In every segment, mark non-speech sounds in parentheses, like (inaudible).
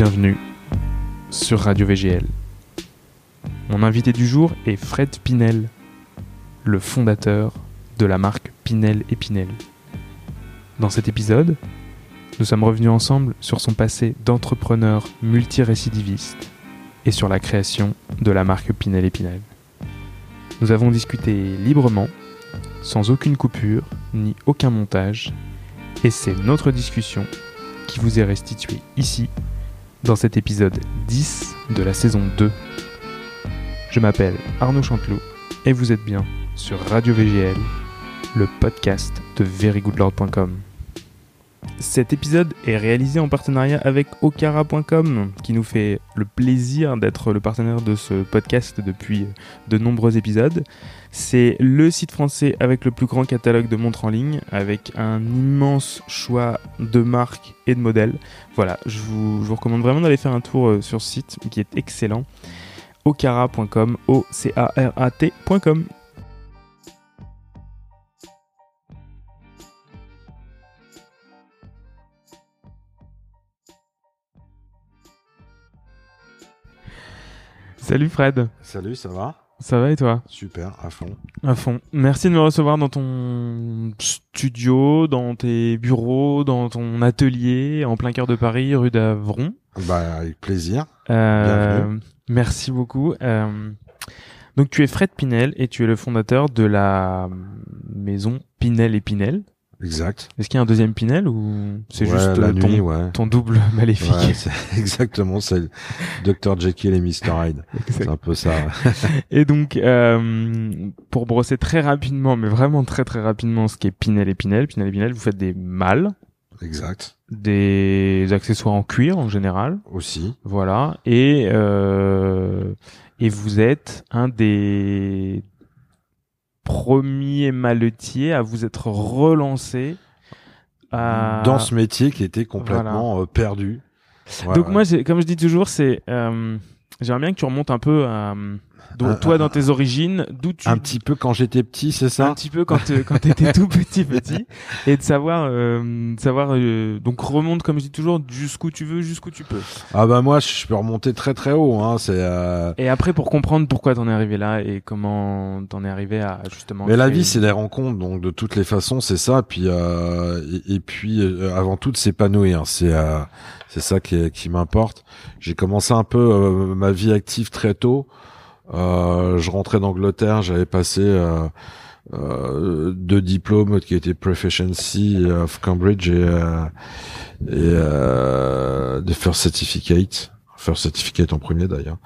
Bienvenue sur Radio VGL. Mon invité du jour est Fred Pinel, le fondateur de la marque Pinel et Pinel. Dans cet épisode, nous sommes revenus ensemble sur son passé d'entrepreneur multirécidiviste et sur la création de la marque Pinel et Pinel. Nous avons discuté librement, sans aucune coupure ni aucun montage, et c'est notre discussion qui vous est restituée ici, dans cet épisode 10 de la saison 2. Je m'appelle Arnaud Chanteloup et vous êtes bien sur Radio VGL, le podcast de verygoodlord.com. Cet épisode est réalisé en partenariat avec okara.com qui nous fait le plaisir d'être le partenaire de ce podcast depuis de nombreux épisodes. C'est le site français avec le plus grand catalogue de montres en ligne avec un immense choix de marques et de modèles. Voilà, je vous, recommande vraiment d'aller faire un tour euh, sur ce site qui est excellent. okara.com, o-c-a-r-a-t.com. Salut Fred, Salut, ça va? Ça va et toi? Super, à fond. À fond. Merci de me recevoir dans ton studio, dans tes bureaux, dans ton atelier, en plein cœur de Paris, rue d'Avron. Bah, avec plaisir. Euh, Bienvenue. merci beaucoup. Euh, donc tu es Fred Pinel et tu es le fondateur de la maison Pinel et Pinel. Exact. Est-ce qu'il y a un deuxième Pinel ou c'est Ouais, juste la euh, ton, nuit, ouais. ton double maléfique Ouais, c'est (laughs) exactement, c'est Dr. Jekyll et Mr. Hyde. C'est un peu ça. (laughs) Et donc, euh, pour brosser très rapidement, mais vraiment très très rapidement, ce qui est Pinel et Pinel, Pinel et Pinel, vous faites des mâles, Exact. des accessoires en cuir en général, Aussi. voilà, et euh, et vous êtes un des premiers maletiers à vous être relancé. à- Dans ce métier qui était complètement euh, perdu. Ouais, Donc ouais. moi, comme je dis toujours, c'est euh, j'aimerais bien que tu remontes un peu à donc, Un- toi un- dans tes origines, d'où tu un petit peu quand j'étais petit, c'est un ça petit peu quand euh, quand t'étais tout petit petit et de savoir euh, de savoir euh, donc remonte comme je dis toujours jusqu'où tu veux jusqu'où tu peux Ah bah moi, je peux remonter très très haut. Hein. C'est. euh, et après pour comprendre pourquoi t'en es arrivé là et comment t'en es arrivé à justement Mais la vie, c'est des rencontres, donc de toutes les façons, c'est ça. Puis euh, et, et puis euh, avant tout, de s'épanouir. C'est euh, c'est ça qui, qui m'importe. J'ai commencé un peu euh, ma vie active très tôt. Euh, je rentrais d'Angleterre, j'avais passé euh, euh, deux diplômes qui étaient Proficiency of Cambridge et, euh, et the First Certificate. First Certificate en premier d'ailleurs.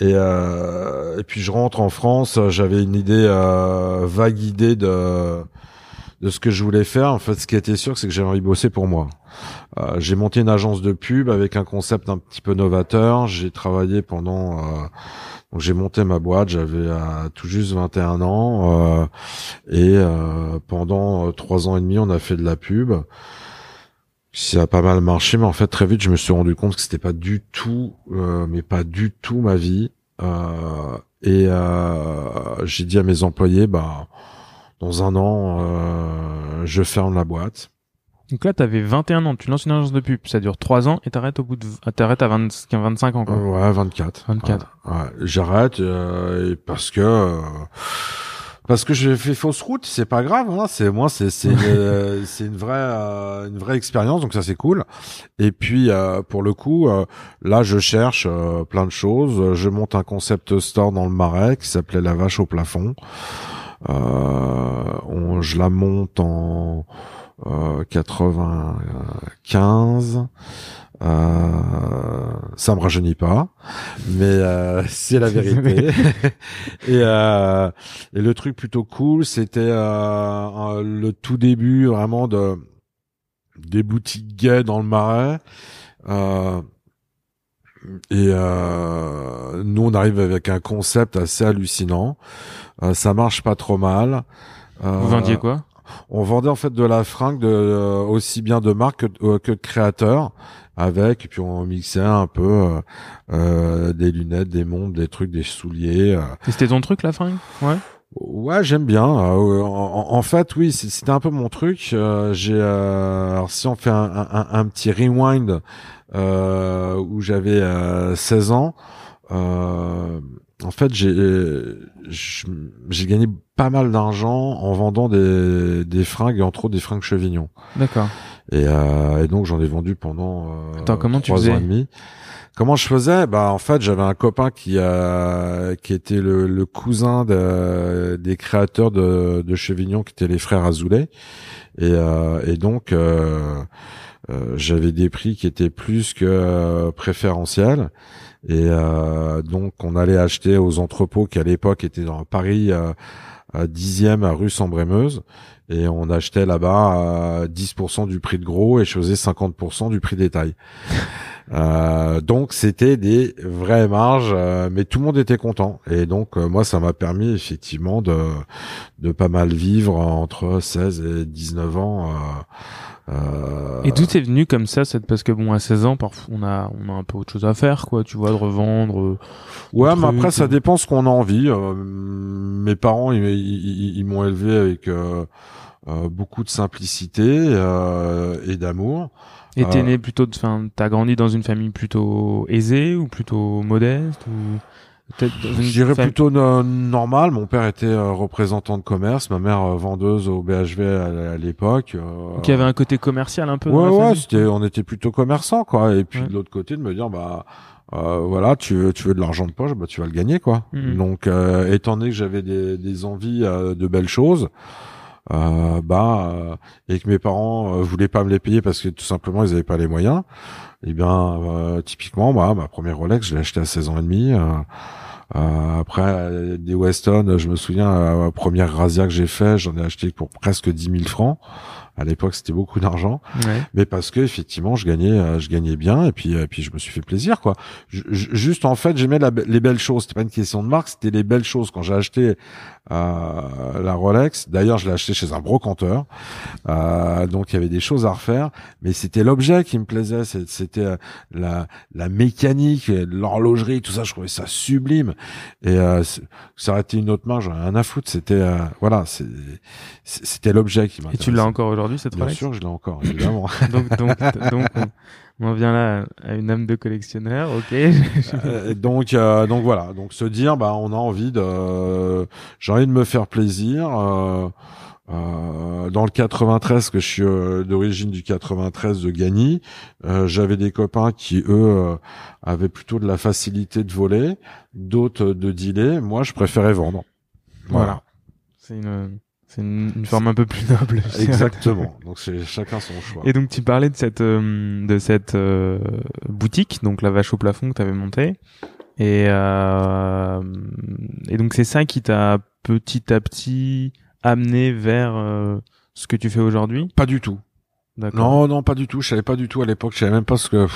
Et, euh, et puis je rentre en France, j'avais une idée, euh, vague idée de de ce que je voulais faire. En fait, ce qui était sûr, c'est que j'avais envie de bosser pour moi. Euh, j'ai monté une agence de pub avec un concept un petit peu novateur. J'ai travaillé pendant, euh, donc j'ai monté ma boîte. J'avais euh, tout juste 21 ans euh, et euh, pendant trois ans et demi, on a fait de la pub. Ça a pas mal marché, mais en fait très vite, je me suis rendu compte que c'était pas du tout, mais pas du tout ma vie. Et j'ai dit à mes employés, bah dans un an, je ferme la boîte. Donc là t'avais 21 ans tu lances une agence de pub ça dure 3 ans et t'arrêtes au bout de t'arrêtes à 20 25 ans quoi Ouais, 24. 24. Ouais, ouais. J'arrête euh, parce que euh, parce que j'ai fait fausse route, c'est pas grave. Hein, c'est moi, c'est c'est une, (laughs) c'est une vraie euh, une vraie expérience, donc ça c'est cool. Et puis euh, pour le coup, euh, là je cherche euh, plein de choses. Je monte un concept store dans le Marais qui s'appelait la vache au plafond. Euh, on, je la monte en euh, 95. Euh, ça me rajeunit pas, mais euh, (laughs) c'est la vérité. (laughs) (laughs) et, euh, et le truc plutôt cool, c'était euh, euh, le tout début vraiment de des boutiques gays dans le Marais. Euh, et euh, nous, on arrive avec un concept assez hallucinant. Euh, ça marche pas trop mal. Euh, vous vendiez quoi? On vendait en fait de la fringue de, euh, aussi bien de marque que, euh, que de créateurs avec et puis on mixait un peu euh, euh, des lunettes, des montres, des trucs, des souliers. euh. C'était ton truc la fringue? Ouais Ouais, j'aime bien. Euh, en, en fait, oui, c'était un peu mon truc. Euh, J'ai, euh, alors si on fait un, un- un petit rewind euh, où j'avais 16 ans, en fait, j'ai j'ai gagné pas mal d'argent en vendant des, des fringues et entre autres des fringues Chevignon. D'accord. Et, euh, et donc j'en ai vendu pendant euh, Attends, comment tu trois faisais ans et demi. Comment je faisais? Bah en fait j'avais un copain qui a qui était le, le cousin de, des créateurs de, de Chevignon qui étaient les frères Azoulay et, euh, et donc euh, euh, j'avais des prix qui étaient plus que euh, préférentiels et euh, donc on allait acheter aux entrepôts qui à l'époque étaient dans Paris à 10e à rue Sambrémeuse et on achetait là-bas à 10% du prix de gros et je faisais 50% du prix détail. (laughs) Euh, donc c'était des vraies marges, euh, mais tout le monde était content. Et donc euh, moi ça m'a permis effectivement de de pas mal vivre entre 16 et 19 ans. Euh, et d'où t'es venu comme ça cette parce que bon à 16 ans parfois on a on a un peu autre chose à faire quoi tu vois de revendre ouais mais après ça dépend ce qu'on a envie mes parents ils, ils, ils m'ont élevé avec beaucoup de simplicité et d'amour. Et t'es né plutôt, enfin, t'as grandi dans une famille plutôt aisée ou plutôt modeste ou? Je dirais plutôt normal. Mon père était euh, représentant de commerce, ma mère euh, vendeuse au BHV à, l'époque. Euh, Donc il y avait un côté commercial un peu. Ouais, ouais, c'était, on était plutôt commerçant, quoi. Et puis de l'autre côté, de me dire, bah, euh, voilà, tu veux, tu veux de l'argent de poche, bah tu vas le gagner, quoi. Mhm. Donc, étant donné que j'avais des, des envies de belles choses euh, bah euh, et que mes parents euh, voulaient pas me les payer parce que tout simplement ils avaient pas les moyens et eh bien euh, typiquement bah ma première Rolex je l'ai acheté à 16 ans et demi après des Weston je me souviens la première Razia que j'ai fait j'en ai acheté pour presque 10 000 francs. À l'époque c'était beaucoup d'argent. Mais parce que effectivement je gagnais je gagnais bien et puis et puis je me suis fait plaisir quoi. Juste en fait j'aimais les belles choses. C'était pas une question de marque c'était les belles choses. Quand j'ai acheté euh, la Rolex. D'ailleurs, je l'ai acheté chez un brocanteur, euh, donc il y avait des choses à refaire, mais c'était l'objet qui me plaisait, c'était euh, la, la mécanique, l'horlogerie, tout ça, je trouvais ça sublime. Et ça aurait été une autre marge, un à foutre. C'était voilà, c'était l'objet qui m'intéressait. Et tu l'as encore aujourd'hui cette Bien Rolex? sûr, je l'ai encore, évidemment. (laughs) donc, donc, donc (laughs) on vient là à une âme de collectionneur, ok. Euh, donc, euh, donc voilà, donc se dire, bah, on a envie de, j'ai envie de me faire plaisir. Euh, euh dans le 93, que je suis d'origine du 93 de Gagny, j'avais des copains qui eux avaient plutôt de la facilité de voler, d'autres de dealer. Moi, je préférais vendre. Voilà. C'est une c'est une, forme un peu plus (laughs) noble. Exactement. Donc c'est chacun son choix. Et donc tu parlais de cette euh, de cette euh, boutique, donc la vache au plafond que tu avais montée. Et euh, et donc c'est ça qui t'a petit à petit amené vers ce que tu fais aujourd'hui? Pas du tout. Non, non, pas du tout. Je savais pas du tout à l'époque. Je savais même pas ce que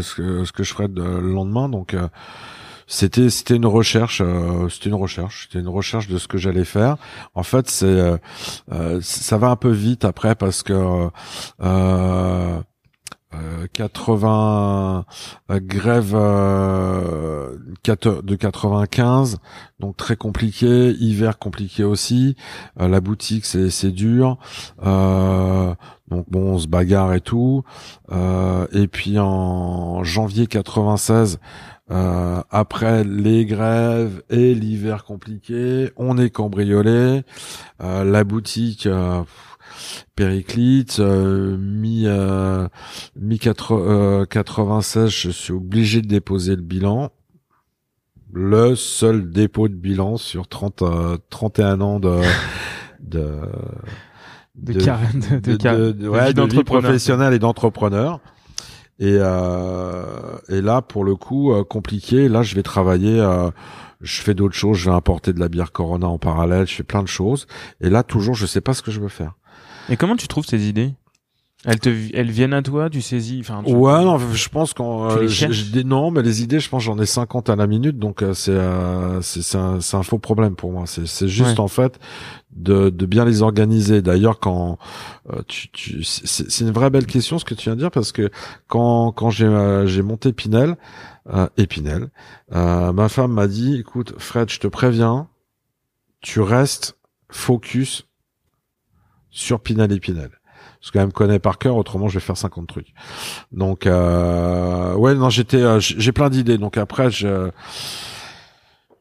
ce que, ce que je ferais le lendemain. Donc c'était c'était une recherche euh, c'était une recherche c'était une recherche de ce que j'allais faire. En fait c'est euh, euh ça va un peu vite après parce que euh, 80 euh, grève de 95 donc très compliqué. Hiver compliqué aussi. La boutique c'est c'est dur. Donc bon on se bagarre et tout. Et puis en janvier 96 euh, après les grèves et l'hiver compliqué, on est cambriolé. Euh, la boutique euh, périclite, euh, mi mi 96, je suis obligé de déposer le bilan. Le seul dépôt de bilan sur 30 31 ans (laughs) de de de, de, de, de, de vie professionnelle et d'entrepreneur. Et, euh, et là, pour le coup, euh, compliqué. Là, je vais travailler. Euh, je fais d'autres choses. Je vais importer de la bière Corona en parallèle. Je fais plein de choses. Et là, toujours, je sais pas ce que je veux faire. Et comment tu trouves ces idées? Elles te, elles viennent à toi, tu saisis, enfin. Ouais, non, je pense qu'en, euh, non, mais les idées, je pense, j'en ai 50 à la minute, donc euh, c'est, euh, c'est, c'est un, un, faux problème pour moi. C'est, c'est juste en fait de, de bien les organiser. D'ailleurs, quand euh, tu, tu c'est, une vraie belle question ce que tu viens de dire parce que quand, quand j'ai, j'ai monté Pinel, euh, Épinel, ma femme m'a dit, écoute, Fred, je te préviens, tu restes focus sur Pinel et Pinel parce qu'elle me connaît par cœur. Autrement, je vais faire 50 trucs. Donc, euh, ouais, non, j'étais, euh, j'ai plein d'idées. Donc après, je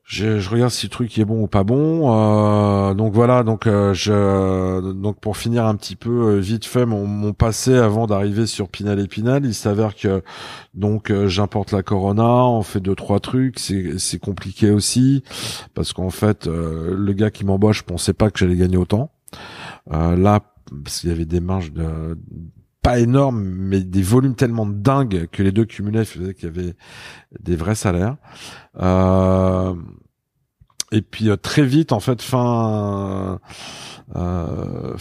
je, je, regarde si le truc est bon ou pas bon. Euh, donc voilà, donc euh, je donc pour finir un petit peu euh, vite fait mon, mon passé avant d'arriver sur Pinal et Pinal, il s'avère que donc j'importe la Corona, on fait deux trois trucs, c'est c'est compliqué aussi parce qu'en fait le gars qui m'embauche pensait pas que j'allais gagner autant. Là parce qu'il y avait des marges de pas énormes, mais des volumes tellement dingues que les deux cumulés faisaient qu'il y avait des vrais salaires. Euh, et puis euh, très vite, en fait, fin euh,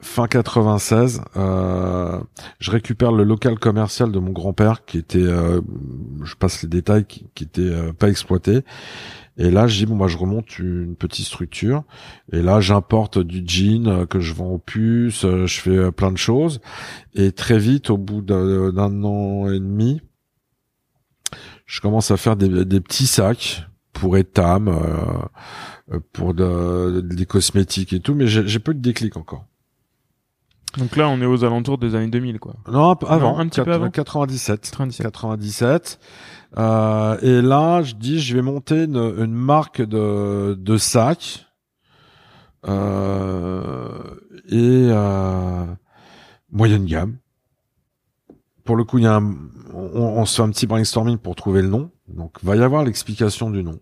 fin 96, euh, je récupère le local commercial de mon grand-père qui était, je passe les détails, qui, qui était pas exploité. Et là, je dis bon bah je remonte une petite structure. Et là, j'importe du jean euh, que je vends aux puces. Euh, je fais euh, plein de choses. Et très vite, au bout d'un an et demi, je commence à faire des, petits sacs pour Etam, pour de, des cosmétiques et tout. Mais j'ai peu de déclic encore. Donc là, on est aux alentours des années 2000, quoi. Non, avant, un petit peu avant. 97. 97. 97. Euh, et là, je dis, je vais monter une, une marque de, de sacs. Euh, et euh, moyenne gamme. Pour le coup, il y a un, on, on, se fait un petit brainstorming pour trouver le nom. Donc, va y avoir l'explication du nom.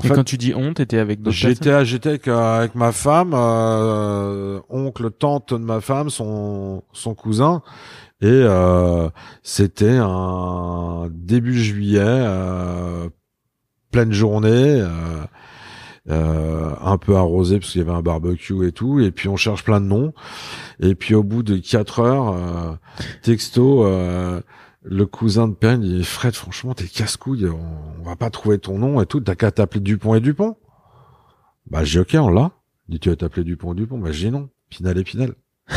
En et quand tu dis honte, t'étais avec d'autres J'étais, j'étais avec, euh, avec ma femme, euh, oncle, tante de ma femme, son, son cousin, et euh, c'était un début juillet, euh, pleine journée, euh, euh, un peu arrosé parce qu'il y avait un barbecue et tout. Et puis on cherche plein de noms. Et puis au bout de quatre heures, euh, texto, le cousin de Perrine dit Fred, franchement, t'es casse-couille, on, va pas trouver ton nom et tout. T'as qu'à t'appeler Dupont et Dupont. Bah j'ai ok, on l'a. Dit tu vas t'appeler Dupont et Dupont? Bah j'ai non. Pinal et Pinal. (laughs)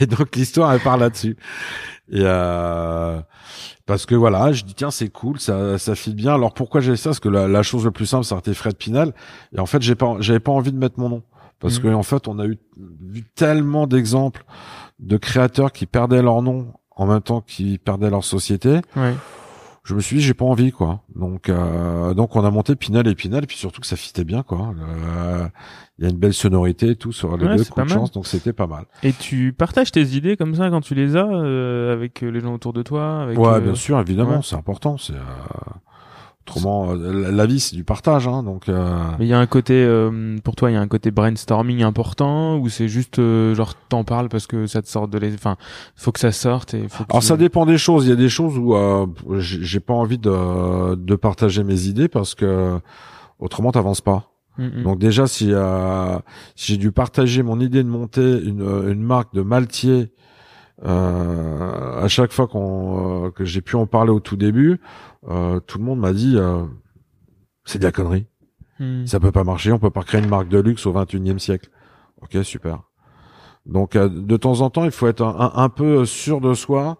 Et donc l'histoire elle part là-dessus. Et euh, parce que voilà, je dis tiens c'est cool, ça ça file bien. Alors pourquoi j'ai ça? Parce que la, la, chose la plus simple, ça été Fred Pinal. Et en fait, j'ai pas j'avais pas envie de mettre mon nom parce mmh. que en fait, on a eu vu tellement d'exemples de créateurs qui perdaient leur nom en même temps qu'ils perdaient leur société. Ouais je me suis dit j'ai pas envie quoi. Donc euh, donc on a monté Pinal et Pinal puis surtout que ça fitait bien quoi. Euh, il y a une belle sonorité et tout sur les deux coups de chance donc c'était pas mal. Et tu partages tes idées comme ça quand tu les as euh, avec les gens autour de toi avec, Ouais, bien sûr, évidemment, c'est important, c'est Autrement, euh, la vie c'est du partage, hein, donc. Euh... Mais il y a un côté, euh, pour toi, il y a un côté brainstorming important ou c'est juste euh, genre t'en parles parce que ça te sort de les, enfin, faut que ça sorte et. Faut Alors ça dépend des choses. Il y a des choses où j'ai pas envie de, de partager mes idées parce que autrement t'avances pas. Donc déjà si, si j'ai dû partager mon idée de monter une, une marque de maltier euh, à chaque fois qu'on que j'ai pu en parler au tout début, euh, tout le monde m'a dit euh, c'est de la connerie. Hmm. Ça peut pas marcher, on peut pas créer une marque de luxe au 21e siècle. Ok, super. Donc euh, de temps en temps, il faut être un, peu sûr de soi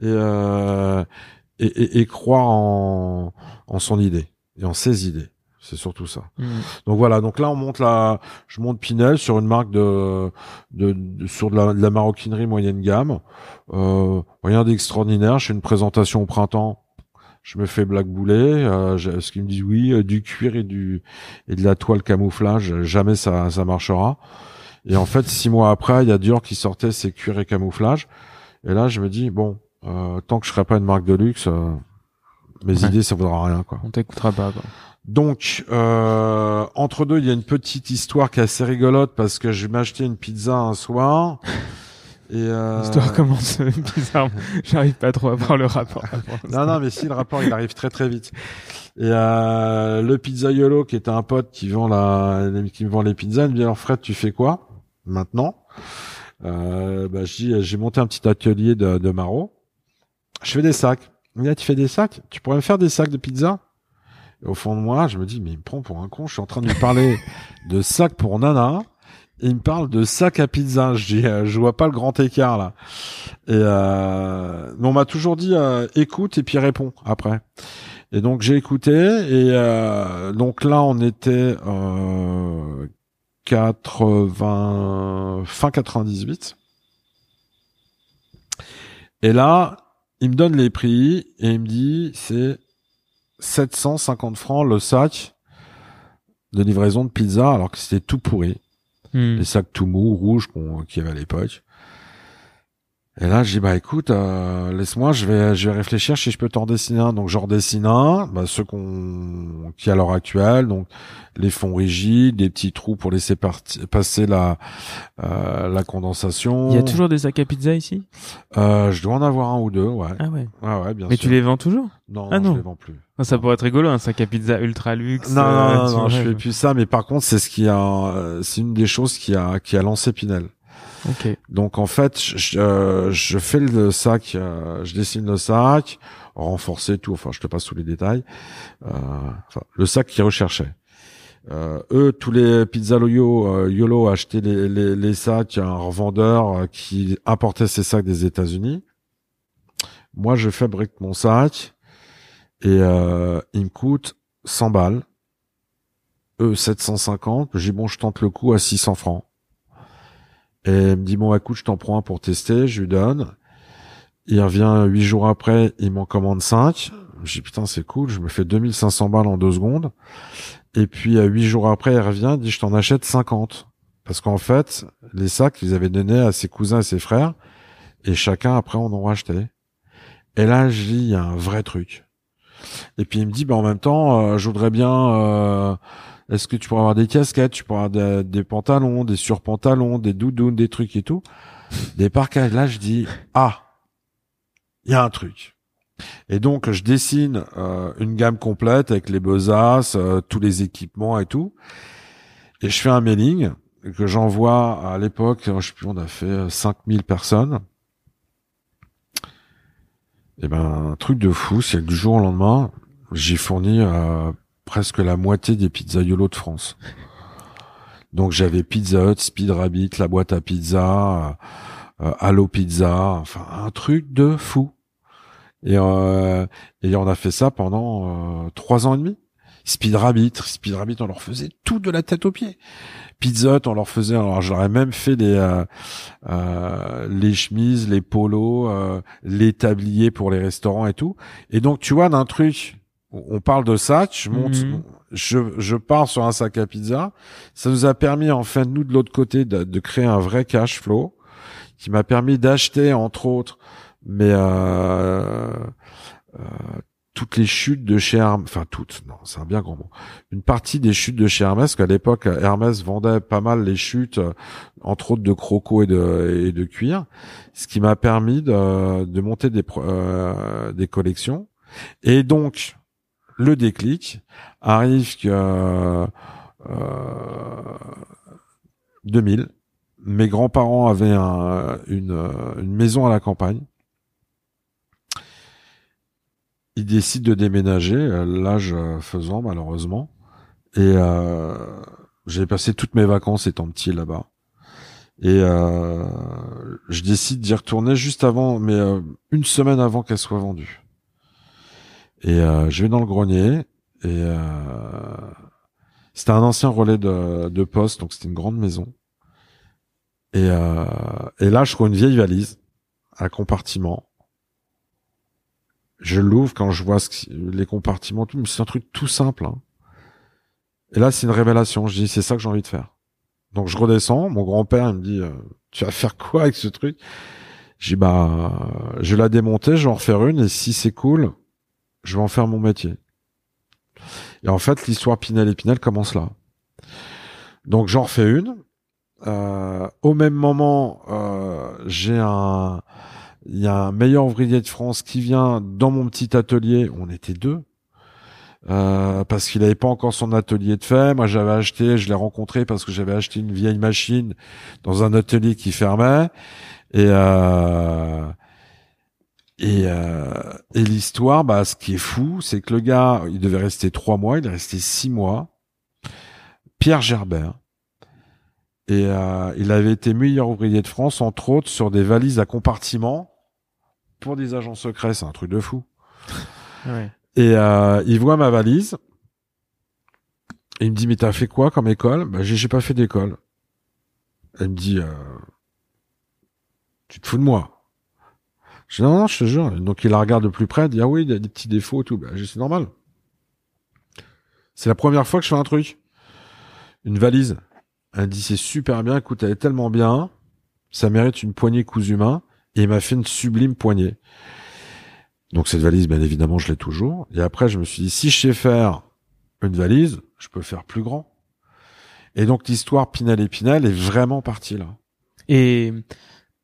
et, et, et, et, croire en, en son idée et en ses idées. C'est surtout ça. Hmm. Donc voilà. Donc là, on monte la, je monte Pinel sur une marque de, de, sur de la, de la, maroquinerie moyenne gamme. Euh, rien d'extraordinaire. Je fais une présentation au printemps je me fais blackbouler. Euh, ce qu'ils me disent oui, euh, du cuir et du et de la toile camouflage, jamais ça ça marchera. Et en fait, six mois après, il y a Dior qui sortait ses cuirs et camouflage. Et là, je me dis bon, euh, tant que je serai pas une marque de luxe, euh, mes idées ça vaudra rien quoi. On t'écoutera pas quoi. Donc euh, entre deux, il y a une petite histoire qui est assez rigolote parce que je vais m'acheter une pizza un soir. Et euh... L'histoire commence bizarre. (laughs) J'arrive pas trop à voir le rapport. non, non, mais si le rapport, il arrive très très vite. Et euh, le pizzaiolo, qui était un pote qui vend la, qui me vend les pizzas, il me dit alors Fred, tu fais quoi maintenant? Euh, bah, j'ai monté un petit atelier de, de maro. Je fais des sacs. Il me dit, tu fais des sacs? Tu pourrais me faire des sacs de pizza? Et Au fond de moi, je me dis, mais il me prend pour un con. Je suis en train de lui parler de sacs pour nana il me parle de sac à pizza. Je dis, euh, je vois pas le grand écart là. Et euh, on m'a toujours dit euh, écoute et puis réponds après. Et donc j'ai écouté et euh, donc là on était 80, fin 98. Et là, il me donne les prix et il me dit c'est 750 francs le sac de livraison de pizza alors que c'était tout pourri. Hmm. Les sacs tout mous, rouges qu'il y avait à l'époque. Et là, j'ai dit, bah écoute, euh, laisse-moi, je vais, je vais réfléchir si je peux t'en dessiner un. Donc, j'en dessine un, bah, ceux qu'on, qui à l'heure actuelle, donc les fonds rigides, des petits trous pour laisser parti- passer la, euh, la condensation. Il y a toujours des sacs à pizza ici? Euh, je dois en avoir un ou deux, ouais. Ah ouais. Ouais, ouais, bien Mais sûr. tu les vends toujours? Non, Ah non, non. je les vends plus. Ah, Ça pourrait être rigolo, un sac à pizza ultra luxe. Non, euh, non, non, tu non, vois, je fais plus ça, mais par contre, c'est ce qui a, euh, c'est une des choses qui a, qui a lancé Pinel. Ok. Donc en fait, je, euh, je fais le sac, euh, je dessine le sac, renforcé tout. Enfin, je te passe tous les détails. Euh, enfin, le sac qu'ils recherchaient. Euh, eux, tous les pizzaloyo euh, Yolo achetaient les, les, les sacs à un revendeur qui importait ces sacs des États-Unis. Moi, je fabrique mon sac et il me coûte 100 balles. Eux, 750. J'ai bon, je tente le coup à 600 francs. Et il me dit, bon, écoute, je t'en prends un pour tester, je lui donne. Il revient huit jours après, il m'en commande 5. Je dis, putain, c'est cool, je me fais 2500 balles en deux secondes. Et puis, euh, huit jours après, il revient, il dit, je t'en achète 50. Parce qu'en fait, les sacs, ils avaient donné à ses cousins et ses frères. Et chacun, après, en ont racheté. Et là, je dis, il y a un vrai truc. Et puis, il me dit, bah, en même temps, euh, je voudrais bien, euh, est-ce que tu pourrais avoir des casquettes, tu pourrais avoir des, pantalons, des surpantalons, des doudounes, des trucs et tout, des parkages. Là, je dis ah, il y a un truc. Et donc, je dessine euh, une gamme complète avec les besaces, euh, tous les équipements et tout, et je fais un mailing que j'envoie à l'époque. Je sais plus, on a fait euh, 5000 personnes. Et ben, un truc de fou, c'est que du jour au lendemain, j'ai fourni euh, presque la moitié des pizzaiolos de France. Donc j'avais Pizza Hut, Speed Rabbit, la boîte à pizza, euh, Allo Pizza, enfin un truc de fou. Et, euh, et on a fait ça pendant euh, trois ans et demi. Speed Rabbit, Speed Rabbit, on leur faisait tout de la tête aux pieds. Pizza Hut, on leur faisait, alors j'aurais même fait les euh, euh, les chemises, les polos, les tabliers pour les restaurants et tout. Et donc tu vois d'un truc on parle de sac, je monte, Mhm. je, je pars sur un sac à pizza. Ça nous a permis, enfin, nous, de l'autre côté, de, de créer un vrai cash flow qui m'a permis d'acheter, entre autres, mais euh, euh, toutes les chutes de chez Hermès, enfin toutes, non, c'est un bien grand mot. Une partie des chutes de chez Hermès, qu'à l'époque, Hermès vendait pas mal les chutes, euh, entre autres de croco et de, et de cuir, ce qui m'a permis de, de monter des, euh, des collections. Et donc, le déclic arrive que euh, euh, 2000, mes grands-parents avaient un- une, euh, maison à la campagne. Ils décident de déménager, euh, l'âge euh, faisant malheureusement. Et euh, j'ai passé toutes mes vacances étant petit là-bas. Et euh, je décide d'y retourner juste avant, mais euh, une semaine avant qu'elle soit vendue. Et euh, je vais dans le grenier et euh, c'était un ancien relais de, de poste, donc c'était une grande maison. Et, euh, et là, je trouve une vieille valise, un compartiment. Je l'ouvre quand je vois ce les compartiments, tout, mais c'est un truc tout simple. hein. Et là, c'est une révélation. Je dis, c'est ça que j'ai envie de faire. Donc je redescends. Mon grand-père il me dit, euh, tu vas faire quoi avec ce truc? J'ai bah, je vais la démonter, je vais en refaire une, et si c'est cool, je vais en faire mon métier. Et en fait, l'histoire Pinel et Pinel commence là. Donc j'en refais une. Euh, au même moment, euh, j'ai un, il y a un meilleur ouvrier de France qui vient dans mon petit atelier. On était deux. Euh, parce qu'il n'avait pas encore son atelier de fait. Moi, j'avais acheté, je l'ai rencontré parce que j'avais acheté une vieille machine dans un atelier qui fermait. Et euh, et, euh, et l'histoire, bah, ce qui est fou, c'est que le gars, il devait rester trois mois, il est resté six mois. Pierre Gerbert. Et euh, il avait été meilleur ouvrier de France, entre autres, sur des valises à compartiments pour des agents secrets. C'est un truc de fou. (laughs) Ouais. Et euh, il voit ma valise. Et il me dit, mais t'as fait quoi comme école? Bah, j'ai, j'ai pas fait d'école. Elle me dit, euh, tu te fous de moi. Je dis, non, non, je te jure. Donc il la regarde de plus près, dit, ah oui, il y a des petits défauts et tout. Dit, c'est normal. C'est la première fois que je fais un truc. Une valise. Elle dit, c'est super bien, écoute, elle est tellement bien, ça mérite une poignée cousue main. Et il m'a fait une sublime poignée. Donc cette valise, bien évidemment, je l'ai toujours. Et après, je me suis dit, si je sais faire une valise, je peux faire plus grand. Et donc l'histoire Pinel et Pinel est vraiment partie là. Et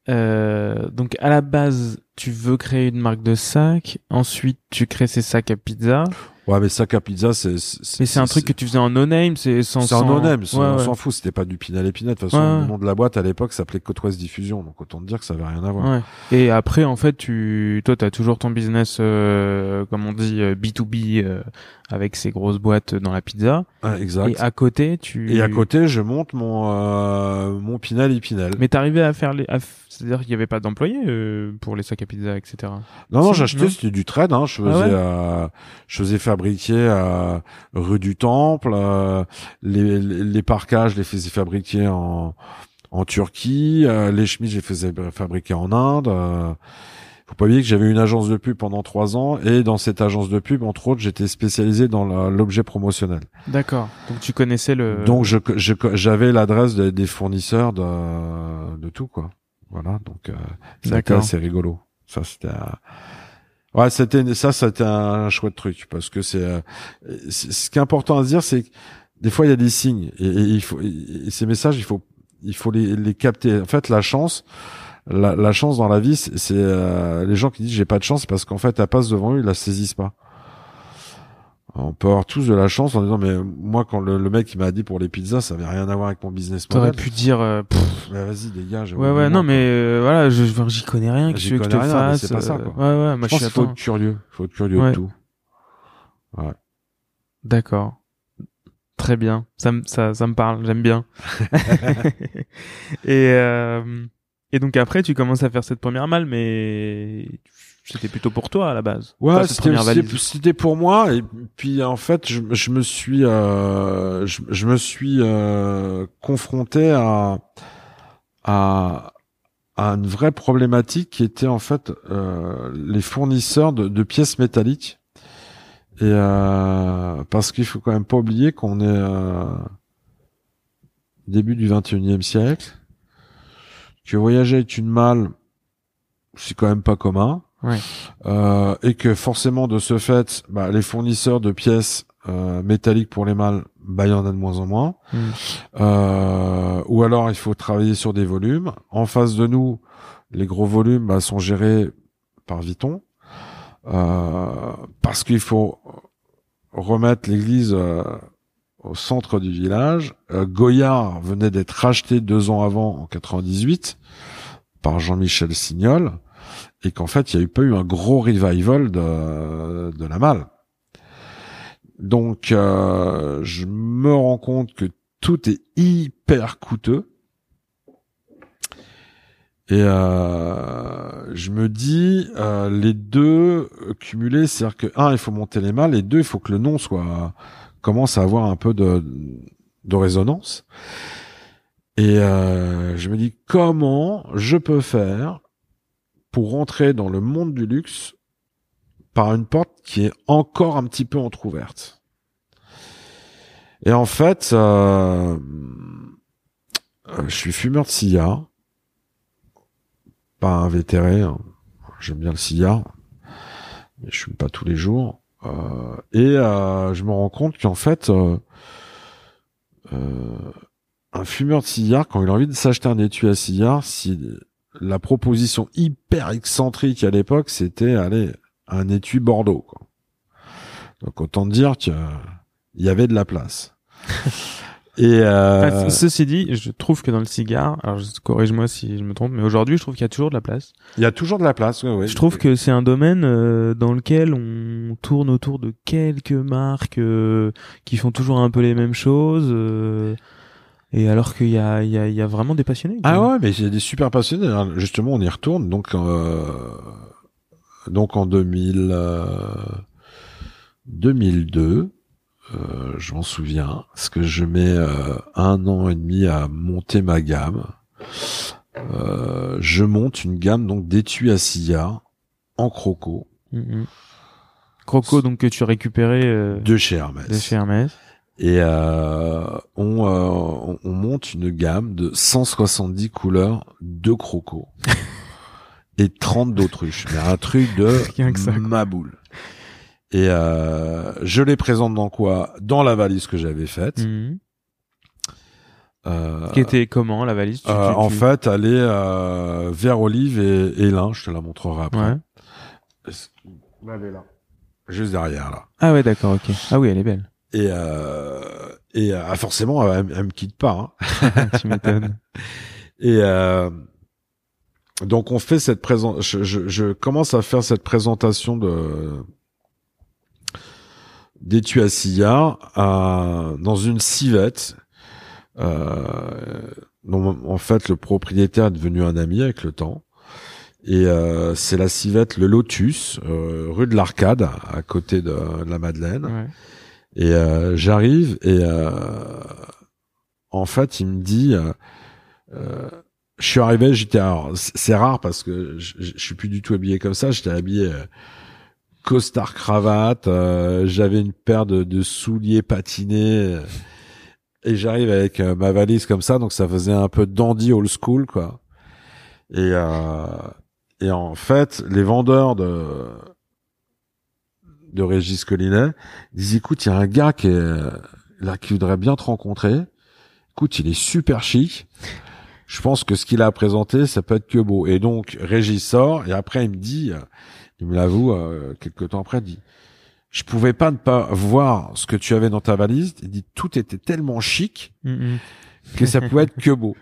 euh, donc à la base, tu veux créer une marque de sacs. Ensuite, tu crées ces sacs à pizza. Ouais, mais sac à pizza, c'est. Mais c'est un truc que tu faisais en no-name, c'est sans. C'est en no-name, on s'en fout. C'était pas du Pinel et Pinel. De toute façon, le nom de la boîte à l'époque s'appelait Côte Ouest Diffusion, donc autant te dire que ça avait rien à voir. Et après, en fait, tu, toi, t'as toujours ton business, euh, comme on dit, B 2 B, euh, avec ces grosses boîtes dans la pizza. exact. Et à côté, tu. Et à côté, je monte mon euh, mon Pinel et Pinel. Mais t'arrivais à faire les, c'est-à-dire qu'il y avait pas d'employés euh, pour les sacs à pizza, etc. Non, non, j'achetais, c'était du trade. Hein. Je ah faisais, euh, je faisais fabriquer à rue du Temple. Euh, les, les, les parkages, je les faisais fabriquer en en Turquie. les chemises, je les faisais fabriquer en Inde faut pas oublier que j'avais une agence de pub pendant trois ans et dans cette agence de pub, entre autres, j'étais spécialisé dans l'objet promotionnel. D'accord. Donc tu connaissais le. Donc je j'avais l'adresse des fournisseurs de de tout quoi. Voilà. Donc euh, c'est rigolo. Ça c'était. Ouais, c'était ça, c'était un chouette truc parce que c'est euh, ce qui est important à se dire, c'est que des fois il y a des signes et, il faut et ces messages, il faut il faut les, les capter. En fait, la chance, la, la chance dans la vie, c'est euh, les gens qui disent j'ai pas de chance parce qu'en fait, elle passe devant eux, ils la saisissent pas. On peut avoir tous de la chance en disant mais moi quand le, mec il m'a dit pour les pizzas ça avait rien à voir avec mon business model. T'aurais pu dire euh, bah, vas-y dégage. Ouais ouais non mais euh, voilà je j'y connais rien que veux que je te fasse. C'est pas ça quoi. Ouais ouais moi je, faut être curieux, faut être curieux de tout. Ouais. D'accord. Très bien, ça ça ça me parle, j'aime bien. (laughs) (laughs) et euh, et donc après, tu commences à faire cette première malle, mais c'était plutôt pour toi à la base. Ouais, c'était pour moi. Et puis en fait, je, je me suis, euh, je, je, me suis euh, confronté à, à à une vraie problématique qui était en fait euh, les fournisseurs de, de, pièces métalliques. Et euh, parce qu'il faut quand même pas oublier qu'on est euh, début du 21e siècle que voyager avec une malle, c'est quand même pas commun. Euh, et que forcément de ce fait, bah, les fournisseurs de pièces euh, métalliques pour les malles, bah il y en a de moins en moins. Mm. Euh, ou alors il faut travailler sur des volumes. En face de nous, les gros volumes bah, sont gérés par Viton parce qu'il faut remettre l'église au centre du village. Euh, Goyard venait d'être racheté deux ans avant, en 98, par Jean-Michel Signol, et qu'en fait, il n'y a eu pas eu un gros revival de, la malle. Donc, euh, je me rends compte que tout est hyper coûteux. Et euh, je me dis, les deux cumulés, c'est-à-dire que, un, il faut monter les malles, et deux, il faut que le nom soit commence à avoir un peu de, résonance. Et euh, je me dis comment je peux faire pour rentrer dans le monde du luxe par une porte qui est encore un petit peu entr'ouverte? Et en fait, euh, je suis fumeur de cigare, pas un vétéré, hein. j'aime bien le cigare, mais je fume pas tous les jours. Euh, et euh, je me rends compte qu'en fait, euh, un fumeur de cigare, quand il a envie de s'acheter un étui à cigare, si la proposition hyper excentrique à l'époque, c'était aller un étui Bordeaux. Quoi. Donc autant dire qu'il y avait de la place. (laughs) Et euh... ceci dit, je trouve que dans le cigare, alors corrige-moi si je me trompe, mais aujourd'hui, je trouve qu'il y a toujours de la place. Il y a toujours de la place, oui. oui. Je trouve que c'est un domaine euh, dans lequel on tourne autour de quelques marques euh, qui font toujours un peu les mêmes choses. Euh, et alors qu'il y a, il y, a, il y a vraiment des passionnés. Ah ouais, mais il y a des super passionnés. Justement, on y retourne. Donc, donc en 2000, 2002, Euh, je m'en souviens, parce que je mets euh, un an et demi à monter ma gamme. Euh, je monte une gamme donc d'étuis à silla en croco Mhm. Croco, donc que tu récupérais euh, de chez Hermès. de chez Hermès. Et euh, on, euh, on, on monte une gamme de 170 couleurs de croco (laughs) et 30 d'autruches. Mais un truc de ma boule. Et euh, je les présente dans quoi? Dans la valise que j'avais faite. Mhm. Euh, Qui était comment la valise? Tu- euh, tu- en fait, elle est euh, vert olive et, et lin. Je te la montrerai après. Ouais. Elle est là. Juste derrière là. Ah ouais, d'accord, ok. Ah oui, elle est belle. Et euh, et euh, forcément, elle, elle me quitte pas. Hein. (laughs) tu m'étonnes. Et euh, donc on fait cette présent. Je, je, je commence à faire cette présentation de d'étui à silla à- dans une civette. Euh, dont, en fait, le propriétaire est devenu un ami avec le temps. Et euh, c'est la civette Le Lotus, euh, rue de l'Arcade, à côté de, la Madeleine. Ouais. Et euh, j'arrive et euh, en fait, il me dit, je suis arrivé, j'étais, c'est rare parce que je, suis plus du tout habillé comme ça. J'étais habillé costard cravate, euh, j'avais une paire de, de souliers patinés euh, et j'arrive avec euh, ma valise comme ça, donc ça faisait un peu dandy old school quoi. Et euh, et en fait, les vendeurs de de Régis Collinet disent écoute, il y a un gars qui est là qui voudrait bien te rencontrer. Écoute, il est super chic. Je pense que ce qu'il a présenté, ça peut être que beau. Et donc Régis sort et après il me dit, il me l'avoue euh, quelques temps après, il dit je pouvais pas ne pas voir ce que tu avais dans ta valise. Il dit tout était tellement chic Mhm. que ça pouvait être que beau.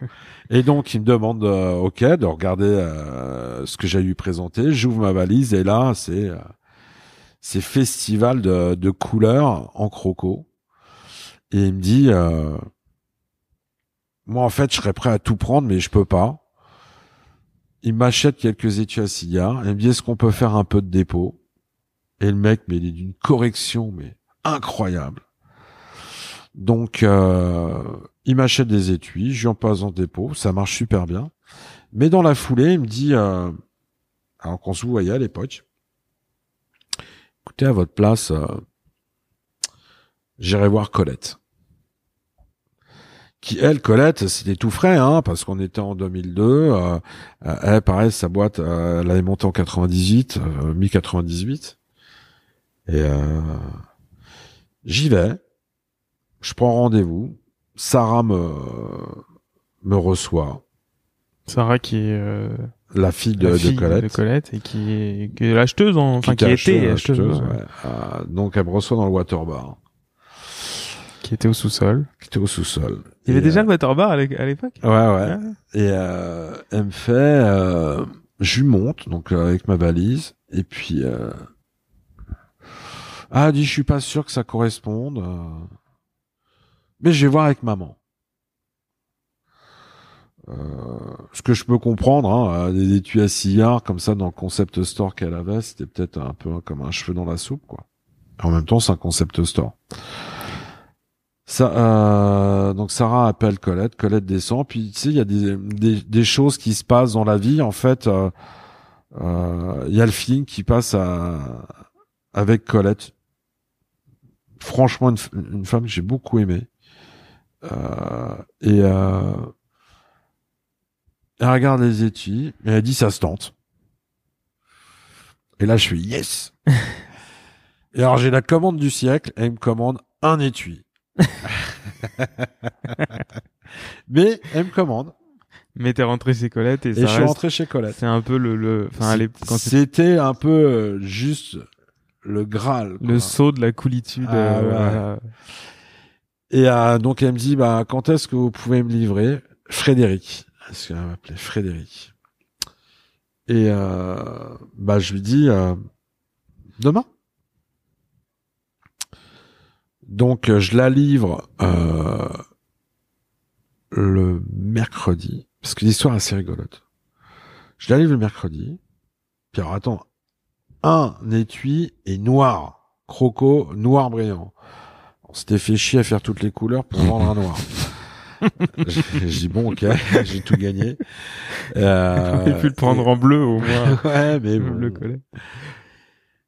Et donc il me demande, euh, ok, de regarder euh, ce que j'ai lui présenter. J'ouvre ma valise et là c'est euh, c'est festival de, de couleurs en croco. Et il me dit, euh, moi en fait je serais prêt à tout prendre mais je peux pas. Il m'achète quelques étuis à cigares. Il me dit est-ce qu'on peut faire un peu de dépôt? Et le mec mais il est d'une correction mais incroyable. Donc euh, il m'achète des étuis, je lui en passe en dépôt, ça marche super bien. Mais dans la foulée, il me dit, euh, alors qu'on se voyait à l'époque, écoutez, à votre place, euh, j'irai voir Colette. Qui, elle, Colette, c'était tout frais, hein, parce qu'on était en 2002. Euh, euh, elle, pareil, sa boîte, euh, elle avait monté en 98, euh, mi-98. Et euh, j'y vais, je prends rendez-vous. Sarah me, me reçoit, Sarah qui est euh, la fille de, la de fille Colette. et qui est, qui est l'acheteuse, en- enfin qui, était était acheteuse, acheteuse, acheteuse, ouais, ouais. Donc elle me reçoit dans le water bar, qui était au sous-sol. qui était au sous-sol. Il y avait Et, déjà euh, le water bar à l'é- à l'époque? Ouais, ouais. Ah. Et euh, elle me fait, euh, je lui monte donc euh, avec ma valise et puis euh, ah elle dit je suis pas sûr que ça corresponde, euh, mais je vais voir avec maman. Euh, ce que je peux comprendre, hein, euh, des étuis à sillard comme ça dans le concept store qu'elle avait, c'était peut-être un peu comme un cheveu dans la soupe, quoi. En même temps, c'est un concept store. Ça, euh, donc Sarah appelle Colette, Colette descend, puis tu sais, il y a des, des, des choses qui se passent dans la vie. En fait, euh, euh, il y a le feeling qui passe à, avec Colette. Franchement, une, une femme que j'ai beaucoup aimée. Euh, et euh, elle regarde les étuis et elle dit ça se tente. Et là, je suis yes. (laughs) et alors, j'ai la commande du siècle et elle me commande un étui. (laughs) Mais elle me commande Mais t'es rentré chez Colette et, et ça je suis reste- rentré chez Colette. C'est un peu le, le, enfin, C'était un peu euh, juste le Graal. quoi. le saut de la coolitude. Ah, euh, ouais. Et euh, donc elle me dit bah quand est-ce que vous pouvez me livrer? Frédéric. Est-ce qu'elle m'appelait Frédéric Et bah je lui dis demain. Donc euh, je la livre euh, le mercredi parce que l'histoire est assez rigolote. Je la livre le mercredi. Puis alors attends, un étui est noir, croco noir brillant. s'était fait chier à faire toutes les couleurs pour vendre un noir. (laughs) j'ai dit bon ok, (laughs) j'ai tout gagné. Euh, On pu le prendre en bleu au moins. (laughs) ouais, mais bon. le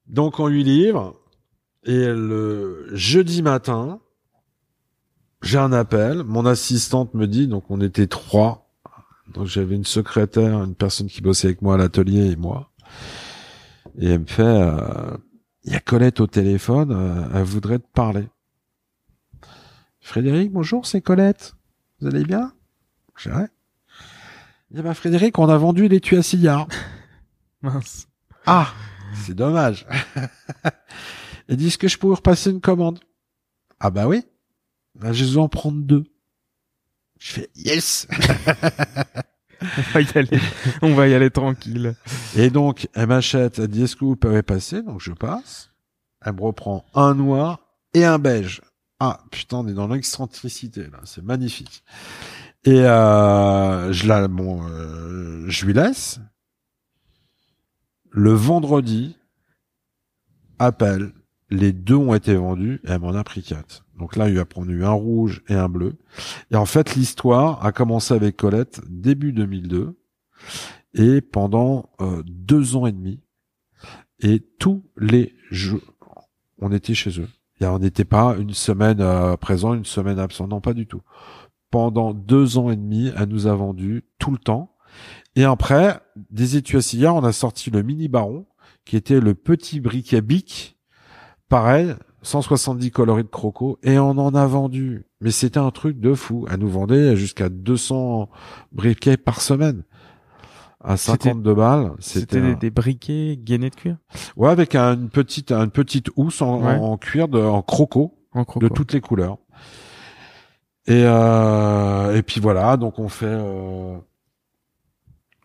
Donc on lui livre et le jeudi matin, j'ai un appel. Mon assistante me dit donc on était trois. Donc j'avais une secrétaire, une personne qui bossait avec moi à l'atelier et moi. Et elle me fait, euh, il y a Colette au téléphone, euh, elle voudrait te parler. Frédéric, bonjour, c'est Colette. Vous allez bien? J'ai ouais. Il bah Frédéric, on a vendu les tuyaux à cigares. (laughs) Mince. Ah, c'est dommage. (laughs) Et dit ce que je pourrais repasser une commande? Ah bah oui. Bah, je vais en prendre deux. Je fais yes. (laughs) on va y aller. On va y aller tranquille. Et donc, elle m'achète, elle dit est-ce que vous pouvez passer? Donc je passe. Elle me reprend un noir et un beige. Ah putain, on est dans l'excentricité là, c'est magnifique. Et euh, je la, bon, euh, je lui laisse. Le vendredi, appel, les deux ont été vendus et elle m'en a pris quatre. Donc là, il lui a pris un rouge et un bleu. Et en fait, l'histoire a commencé avec Colette début 2002 et pendant euh, deux ans et demi. Et tous les jours, on était chez eux. Et on n'était pas une semaine euh, présent, une semaine absent. Non, pas du tout. Pendant deux ans et demi, elle nous a vendu tout le temps. Et après, des étuis à on a sorti le mini baron, qui était le petit briquet bic. Pareil, 170 coloris de croco, et on en a vendu. Mais c'était un truc de fou. Elle nous vendait jusqu'à 200 briquets par semaine à 52 balles. C'était des, briquets gainés de cuir? Ouais, avec une petite une petite housse en, cuir de en croco, en croco, de toutes les couleurs. Et euh, et puis voilà, donc on fait euh,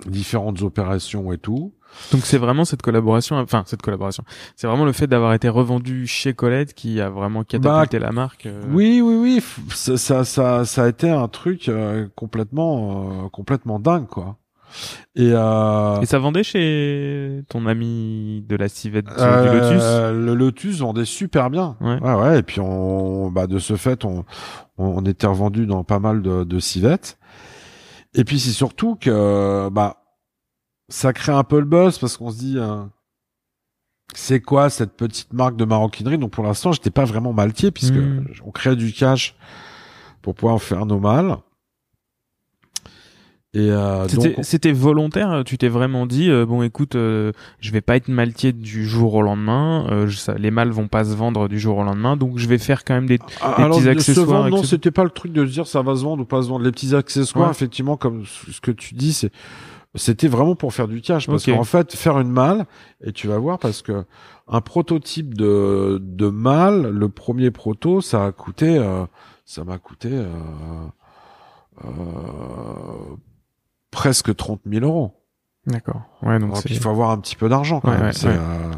différentes opérations et tout. Donc c'est vraiment cette collaboration, enfin cette collaboration, c'est vraiment le fait d'avoir été revendu chez Colette qui a vraiment catapulté bah, la marque. Euh. Oui, oui, oui, ça, ça, ça, a été un truc euh, complètement, complètement dingue, quoi. Et, euh... et ça vendait chez ton ami de la civette euh, du Lotus? Le Lotus vendait super bien. Ouais, ouais. ouais et puis on, bah de ce fait, on, on était revendu dans pas mal de, de civettes. Et puis c'est surtout que bah ça crée un peu le buzz parce qu'on se dit euh, c'est quoi cette petite marque de maroquinerie? Donc pour l'instant, j'étais pas vraiment maltier puisque hmm. on crée du cash pour pouvoir faire nos mâles. Et euh, c'était volontaire. Tu t'es vraiment dit euh, bon, écoute, euh, je vais pas être maltier du jour au lendemain. Euh, ça, les mâles vont pas se vendre du jour au lendemain, donc je vais faire quand même des, ah, des petits accessoires. non, c'était pas le truc de se dire ça va se vendre ou pas se vendre. Les petits accessoires, effectivement, comme ce que tu dis, c'est c'était vraiment pour faire du cash parce qu'en fait faire une malle et tu vas voir parce que un prototype de de malle le premier proto ça a coûté euh, ça m'a coûté euh, euh, presque 30 000 euros. D'accord. Ouais, donc, il faut avoir un petit peu d'argent quand même. Euh,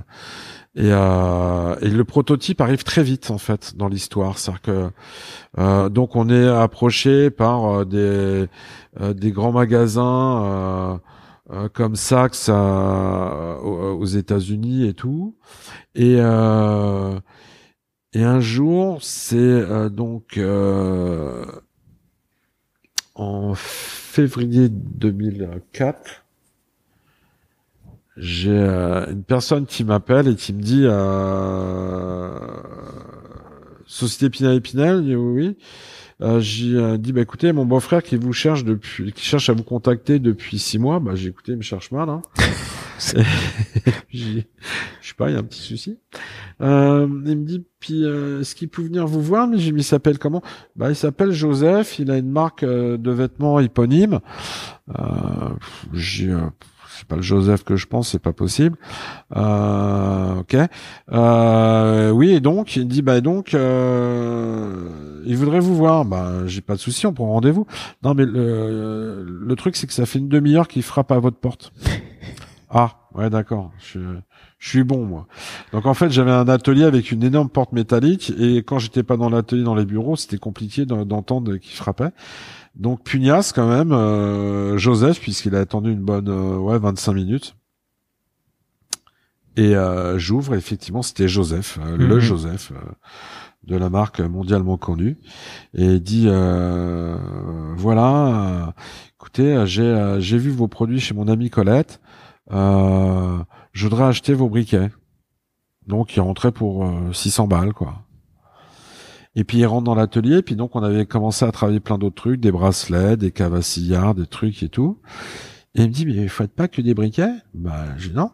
et, euh, et, le prototype arrive très vite en fait dans l'histoire, c'est-à-dire que euh, donc on est approché par euh, des euh, des grands magasins comme Saks aux États-Unis et tout, et et un jour c'est donc en février 2004, j'ai euh, une personne qui m'appelle et qui me dit euh, Société Pinel et Pinel, oui, oui. Euh, j'ai euh, dit bah écoutez mon beau-frère qui vous cherche depuis qui cherche à vous contacter depuis six mois bah j'ai écouté il me cherche mal hein. (laughs) (laughs) je sais pas il y a un petit souci euh, il me dit puis euh, est-ce qu'il peut venir vous voir? Mais j'ai mis il s'appelle comment? Bah il s'appelle Joseph il a une marque euh, de vêtements éponyme euh, j'ai c'est pas le Joseph que je pense, c'est pas possible. Euh, ok. Euh, oui, et donc il dit bah donc euh, il voudrait vous voir. Bah j'ai pas de souci, on prend rendez-vous. Non mais le, le truc c'est que ça fait une demi-heure qu'il frappe à votre porte. (laughs) ah ouais d'accord. Je, je suis bon moi. Donc en fait j'avais un atelier avec une énorme porte métallique et quand j'étais pas dans l'atelier dans les bureaux c'était compliqué d'entendre qu'il frappait. Donc pugnace quand même, euh, Joseph, puisqu'il a attendu une bonne euh, ouais 25 minutes. Et euh, j'ouvre, effectivement, c'était Joseph, le mhm. Joseph. de la marque mondialement connue et il dit euh, voilà euh, écoutez j'ai euh, j'ai vu vos produits chez mon ami Colette euh, je voudrais acheter vos briquets donc il rentrait pour 600 balles quoi et puis il rentre dans l'atelier puis donc on avait commencé à travailler plein d'autres trucs des bracelets des cavassillards des trucs et tout et il me dit mais vous faites pas que des briquets? Bah j'ai non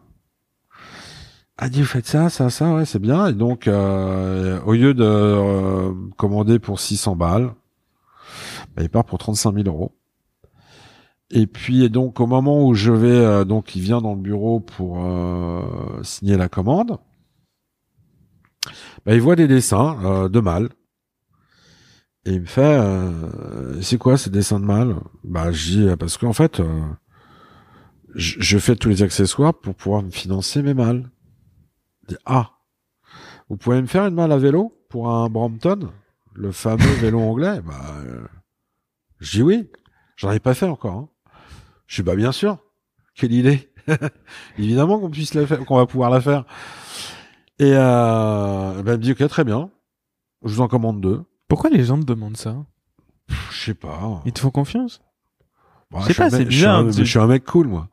a dit vous faites ça, ça, ça, ouais, c'est bien. Et donc, euh, au lieu de euh, commander pour 600 balles, bah, il part pour 35 000 euros. Et puis, donc, au moment où je vais, euh, donc, il vient dans le bureau pour signer la commande. Bah, il voit des dessins de mâles. Et il me fait, c'est quoi ces dessins de mâles Bah, je dis parce qu'en fait, je, je fais tous les accessoires pour pouvoir me financer mes mâles ah, vous pouvez me faire une malle à vélo pour un Brompton, le fameux vélo anglais? Bah, euh, je dis oui. J'en ai pas fait encore. Hein. Je suis bah bien sûr. Quelle idée. (laughs) Évidemment qu'on puisse la faire, qu'on va pouvoir la faire. Et euh, ben, elle me dit ok très bien. Je vous en commande deux. Pourquoi les gens te demandent ça? Je sais pas. Ils te font confiance? Bah, Je sais pas, c'est bizarre. Je suis un mec cool moi.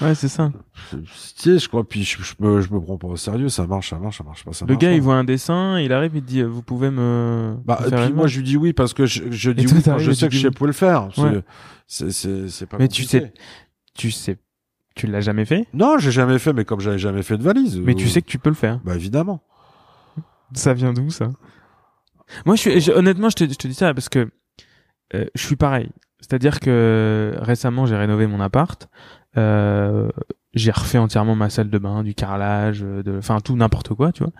Ouais, c'est ça. Tu sais, je crois, puis je, je, me, je me prends pas au sérieux, ça marche, ça marche, ça marche pas, ça Le marche gars, pas. il voit un dessin, il arrive, il dit, vous pouvez me. Bah, me faire puis moi, je lui dis oui parce que je, je dis oui quand je sais que je sais pouvoir le faire. C'est- Ouais. C'est, c'est, c'est pas Mais tu sais, tu sais, tu l'as jamais fait, Non, j'ai jamais fait, mais comme j'avais jamais fait de valise. mais euh, tu sais que tu peux le faire. Bah, évidemment. Ça vient d'où ça? Moi, je suis, honnêtement, je te, je te dis ça parce que euh, je suis pareil. C'est-à-dire que récemment, j'ai rénové mon appart. Euh, j'ai refait entièrement ma salle de bain, du carrelage, euh, de, enfin tout n'importe quoi, tu vois.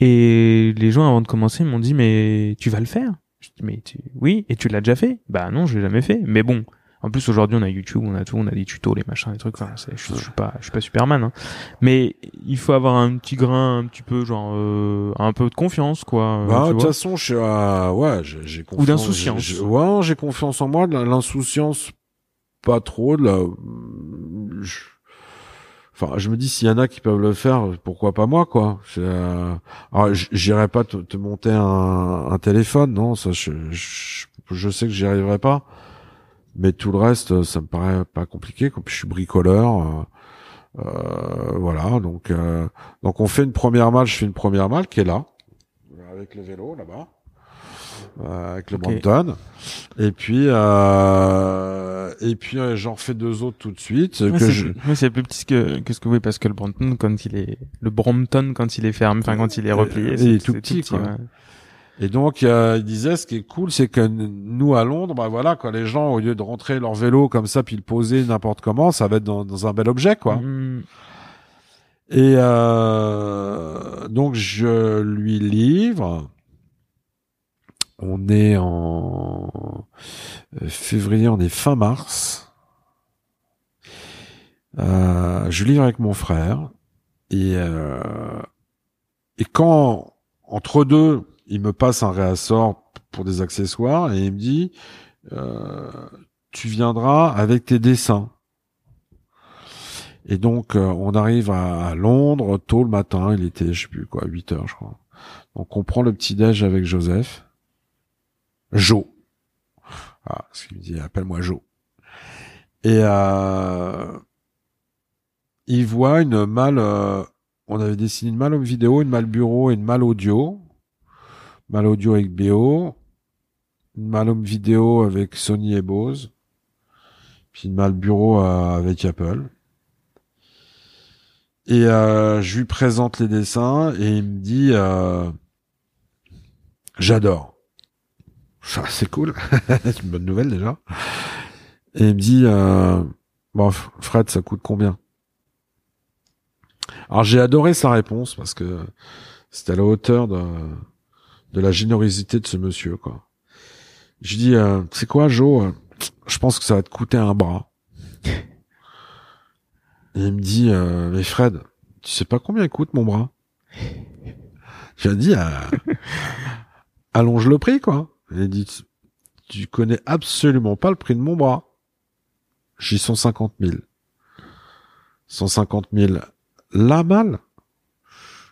Et les gens avant de commencer m'ont dit mais tu vas le faire? Je dis mais tu... oui et tu l'as déjà fait? Bah non, je l'ai jamais fait. Mais bon, en plus aujourd'hui on a YouTube, on a tout, on a des tutos, les machins, les trucs. Enfin, je, je suis pas, je suis pas Superman. Hein. Mais il faut avoir un petit grain, un petit peu genre euh, un peu de confiance quoi. euh, Bah, de toute façon, je suis, euh, ouais, j'ai, confiance. d'insouciance. j'ai- j'ai- Ouais, j'ai confiance en moi. L'insouciance, pas trop. De la, je- Enfin, je me dis s'il y en a qui peuvent le faire, pourquoi pas moi, quoi. Euh, Alors, j'irai pas te, te monter un, un téléphone, non, ça, je, je, je sais que j'y arriverai pas. Mais tout le reste, ça me paraît pas compliqué. Comme je suis bricoleur, euh, euh, voilà. Donc, euh, donc on fait une première malle. Je fais une première malle qui est là, avec le vélo là-bas, euh, avec le Ok. Brompton. Et puis, euh, et puis euh, j'en refais deux autres tout de suite. Ouais, que c'est je... ouais, c'est plus petit que, que ce que oui parce que le Brompton quand il est le Brompton quand il est fermé enfin quand il est replié Euh, c'est tout petit, quoi. ouais. Et donc, euh, il disait, ce qui est cool, c'est que nous, à Londres, bah voilà, quoi, les gens, au lieu de rentrer leur vélo comme ça, puis le poser n'importe comment, ça va être dans, dans un bel objet, quoi. Mm. Et euh, donc, je lui livre. On est en février, on est fin mars. Euh, je livre avec mon frère. Et, euh, et quand, entre deux, il me passe un réassort pour des accessoires et il me dit, euh, tu viendras avec tes dessins. Et donc, euh, on arrive à, Londres tôt le matin. Il était, je sais plus quoi, 8 heures, je crois. Donc, on prend le petit déj avec Joseph. Jo. Ah, ce qu'il me dit, appelle-moi Jo. Et euh, il voit une malle. euh, on avait dessiné une malle vidéo, une malle bureau et une malle audio. Malle audio avec BO. Une malle vidéo avec Sony et Bose. Puis une malle bureau avec Apple. Et euh, je lui présente les dessins et il me dit euh, j'adore. Ça c'est cool, (laughs) c'est une bonne nouvelle déjà. Et il me dit euh, bon Fred ça coûte combien? Alors j'ai adoré sa réponse parce que c'était à la hauteur de de la générosité de ce monsieur quoi. Je dis euh, c'est quoi Joe Euh, Je pense que ça va te coûter un bras. Et il me dit, euh, mais Fred, tu sais pas combien il coûte mon bras? J'ai dit, euh, (laughs) allonge le prix, quoi. Il dit, tu connais absolument pas le prix de mon bras. J'ai 150 000. 150 000 la malle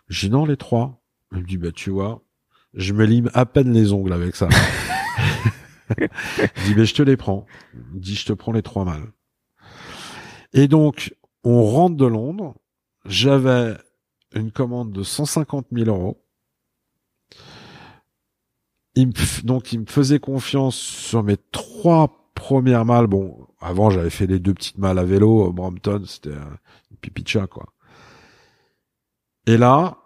J'ai non, les trois. Il me dit, bah, tu vois, Je me lime à peine les ongles avec ça. (laughs) je dis, mais je te les prends. Il dit, je te prends les trois mâles. Et donc, on rentre de Londres. J'avais une commande de 150 000 euros. Il me, donc, il me faisait confiance sur mes trois premières mâles. Bon, avant, j'avais fait les deux petites mâles à vélo, au Brampton, c'était un pipi de chat, quoi. Et là,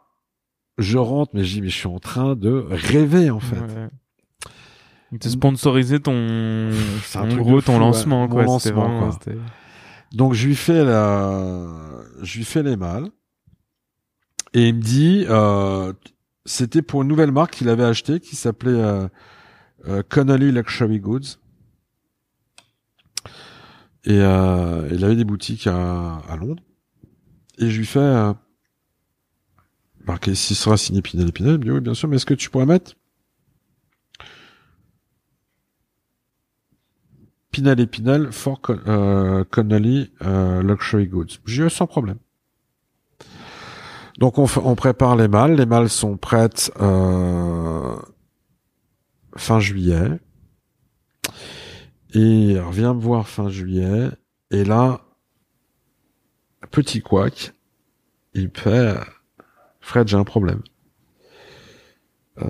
je rentre, mais je dis, mais je suis en train de rêver, en fait. Ouais. Tu sponsorisé ton, (laughs) en gros, ton lancement, quoi. Lancement, quoi. Donc, je lui fais la, je lui fais les mâles. Et il me dit, euh, c'était pour une nouvelle marque qu'il avait acheté qui s'appelait euh, euh, Connolly Luxury Goods. Et euh, il avait des boutiques à, à Londres. Et je lui fais euh, marqué s'il sera signé Pinel et Pinel. Il oui, bien sûr, mais est-ce que tu pourrais mettre Pinel et Pinel for euh, Connolly euh, Luxury Goods. J'ai sans problème. Donc on, prépare les mâles. Les mâles sont prêtes euh, fin juillet. Et il revient me voir fin juillet. Et là, petit couac, il fait Fred, j'ai un problème. Euh,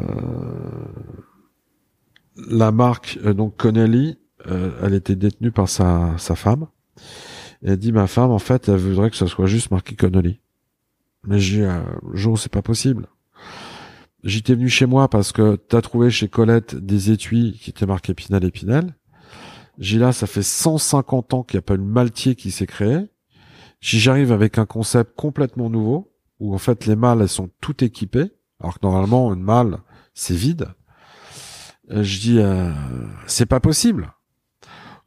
la marque, euh, donc Connelly, euh, elle était détenue par sa, sa femme. Elle dit, ma femme, en fait, elle voudrait que ça soit juste marqué Connelly. Mais j'ai dit, Jo, c'est pas possible. J'étais venu chez moi parce que t'as trouvé chez Colette des étuis qui étaient marqués Pinel et Pinel. J'ai là, ça fait 150 ans qu'il n'y a pas une maltier qui s'est créé. Si j'arrive avec un concept complètement nouveau, où en fait les mâles elles sont toutes équipées, alors que normalement une mâle c'est vide. Euh, je dis euh, c'est pas possible.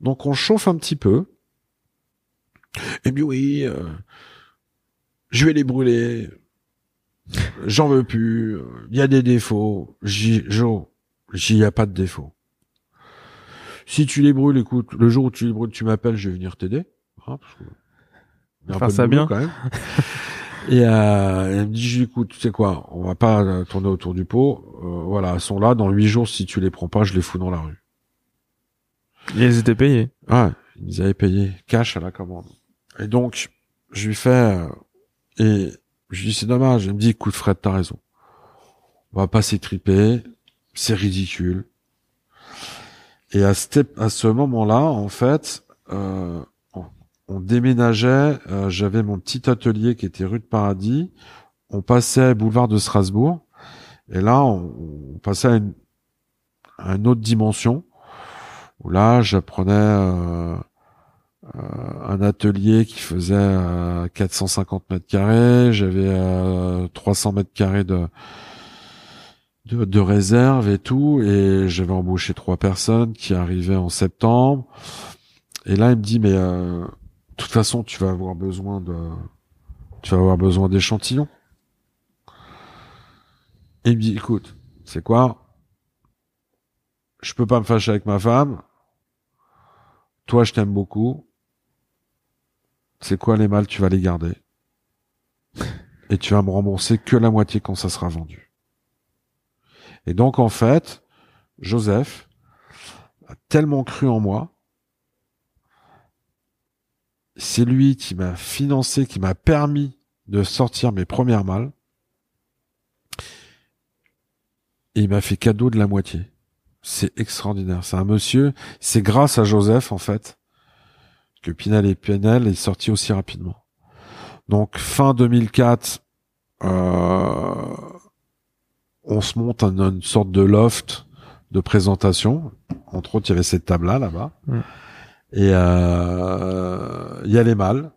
Donc on chauffe un petit peu. Et bien oui, euh, je vais les brûler. J'en veux plus. Il y a des défauts. J'y, Joe, j'y a pas de défauts. Si tu les brûles, écoute, le jour où tu les brûles, tu m'appelles, je vais venir t'aider. Hein, parce ça bien. Quand même. (laughs) Et euh, elle me dit, écoute, tu sais quoi, on va pas euh, tourner autour du pot. Euh, voilà, elles sont là. Dans huit jours, si tu les prends pas, je les fous dans la rue. Et elles étaient payées. Ouais, ils avaient payé cash à la commande. Et donc, je lui fais euh, et je lui dis c'est dommage. Elle me dit, écoute Fred, t'as raison. On va pas s'étriper. C'est ridicule. Et à ce, à ce moment-là, en fait, euh, on déménageait, euh, j'avais mon petit atelier qui était rue de Paradis, on passait boulevard de Strasbourg, et là on, passait à une, autre dimension, où là j'apprenais euh, euh, un atelier qui faisait 450 mètres carrés, j'avais 300 mètres carrés de, de, de réserve et tout, et j'avais embauché trois personnes qui arrivaient en septembre. Et là, il me dit, mais de toute façon, tu vas avoir besoin de, tu vas avoir besoin d'échantillons. Et il me dit, écoute, c'est quoi? Je peux pas me fâcher avec ma femme. Toi, je t'aime beaucoup. C'est quoi les mâles? Tu vas les garder. (laughs) Et tu vas me rembourser que la moitié quand ça sera vendu. Et donc, en fait, Joseph a tellement cru en moi c'est lui qui m'a financé, qui m'a permis de sortir mes premières malles. Et il m'a fait cadeau de la moitié. C'est extraordinaire. C'est un monsieur. C'est grâce à Joseph, en fait, que Pinel et Pinel est sorti aussi rapidement. Donc, fin 2004, euh, on se monte en une sorte de loft de présentation. Entre autres, il y avait cette table-là, là-bas. Mm. Et euh, il y a les mâles.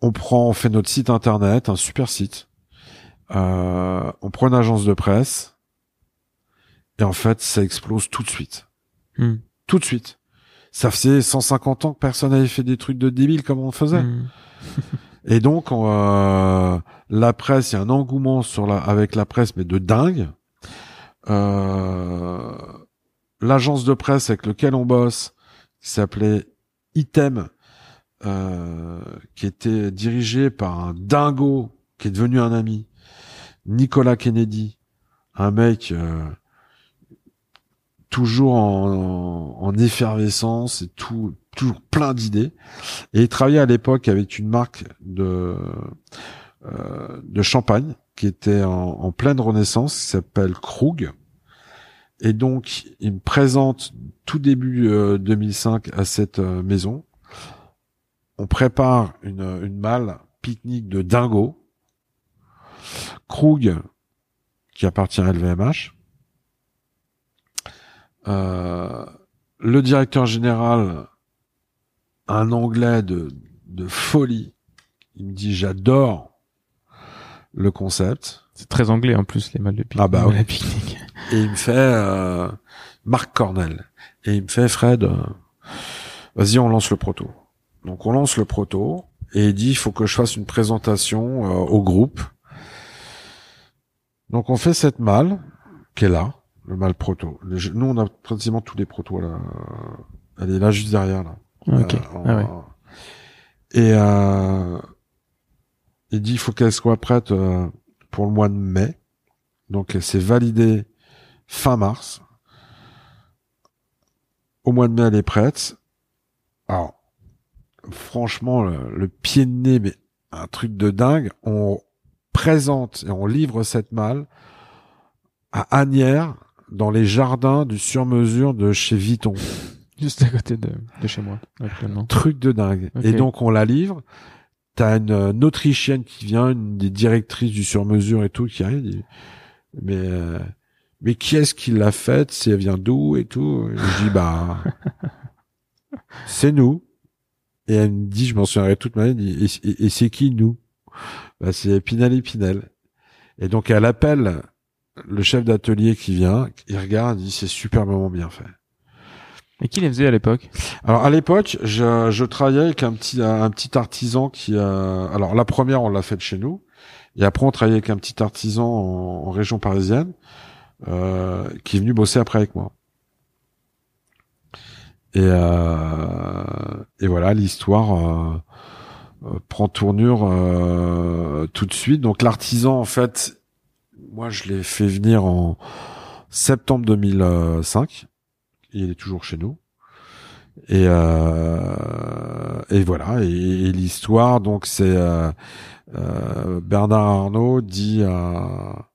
On prend, on fait notre site internet, un super site. Euh, on prend une agence de presse. Et en fait, ça explose tout de suite. Hmm. Tout de suite. Ça faisait 150 ans que personne n'avait fait des trucs de débile comme on faisait. Hmm. (laughs) et donc, euh, la presse, il y a un engouement sur la, avec la presse, mais de dingue. Euh, L'agence de presse avec lequel on bosse, qui s'appelait Item, euh, qui était dirigé par un dingo qui est devenu un ami, Nicolas Kennedy. un mec toujours en, en, effervescence et tout, toujours plein d'idées. Et il travaillait à l'époque avec une marque de de champagne qui était en, en pleine renaissance, qui s'appelle Krug. Et donc, il me présente tout début 2005 à cette maison. On prépare une, une malle pique-nique de dingo. Krug, qui appartient à LVMH. Euh, le directeur général, un anglais de, de folie. Il me dit j'adore le concept. C'est très anglais en plus les malles de pique-nique. Ah bah pique-nique. (laughs) Et il me fait euh, Marc Cornell. Et il me fait Fred, euh, vas-y on lance le proto. Donc on lance le proto et il dit il faut que je fasse une présentation euh, au groupe. Donc on fait cette malle qui est là, le mal proto. nous on a pratiquement tous les protos là. Elle est là juste derrière là. Ok. Euh, ah ouais. Et euh, il dit il faut qu'elle soit prête euh, pour le mois de mai. Donc c'est validé fin mars. Au mois de mai elle est prête. Alors franchement, le, pied de nez, mais un truc de dingue. On présente et on livre cette malle à Agnières, dans les jardins du sur-mesure de chez Vuitton. Juste à côté de, chez moi, actuellement. Truc de dingue. Et donc, on la livre. T'as une, une, Autrichienne qui vient, une des directrices du sur-mesure et tout, qui arrive. mais, euh, mais qui est-ce qui l'a faite? Si elle vient d'où et tout? je dis, bah, c'est nous. Et elle me dit, je m'en souviendrai toute ma vie, et, c'est qui nous? Bah, C'est Pinel et Pinel. Et donc elle appelle le chef d'atelier qui vient, il regarde, il dit, c'est superbement bien fait. Et qui les faisait à l'époque? Alors à l'époque, je, je, travaillais avec un petit un petit artisan qui a. Alors la première, on l'a faite chez nous, et après on travaillait avec un petit artisan en, région parisienne euh, qui est venu bosser après avec moi. Et, euh, et voilà, l'histoire euh, euh, prend tournure tout de suite. Donc l'artisan, en fait, moi je l'ai fait venir en septembre 2005. Il est toujours chez nous. Et, euh, et voilà. Et, l'histoire, donc c'est euh, Bernard Arnault dit à,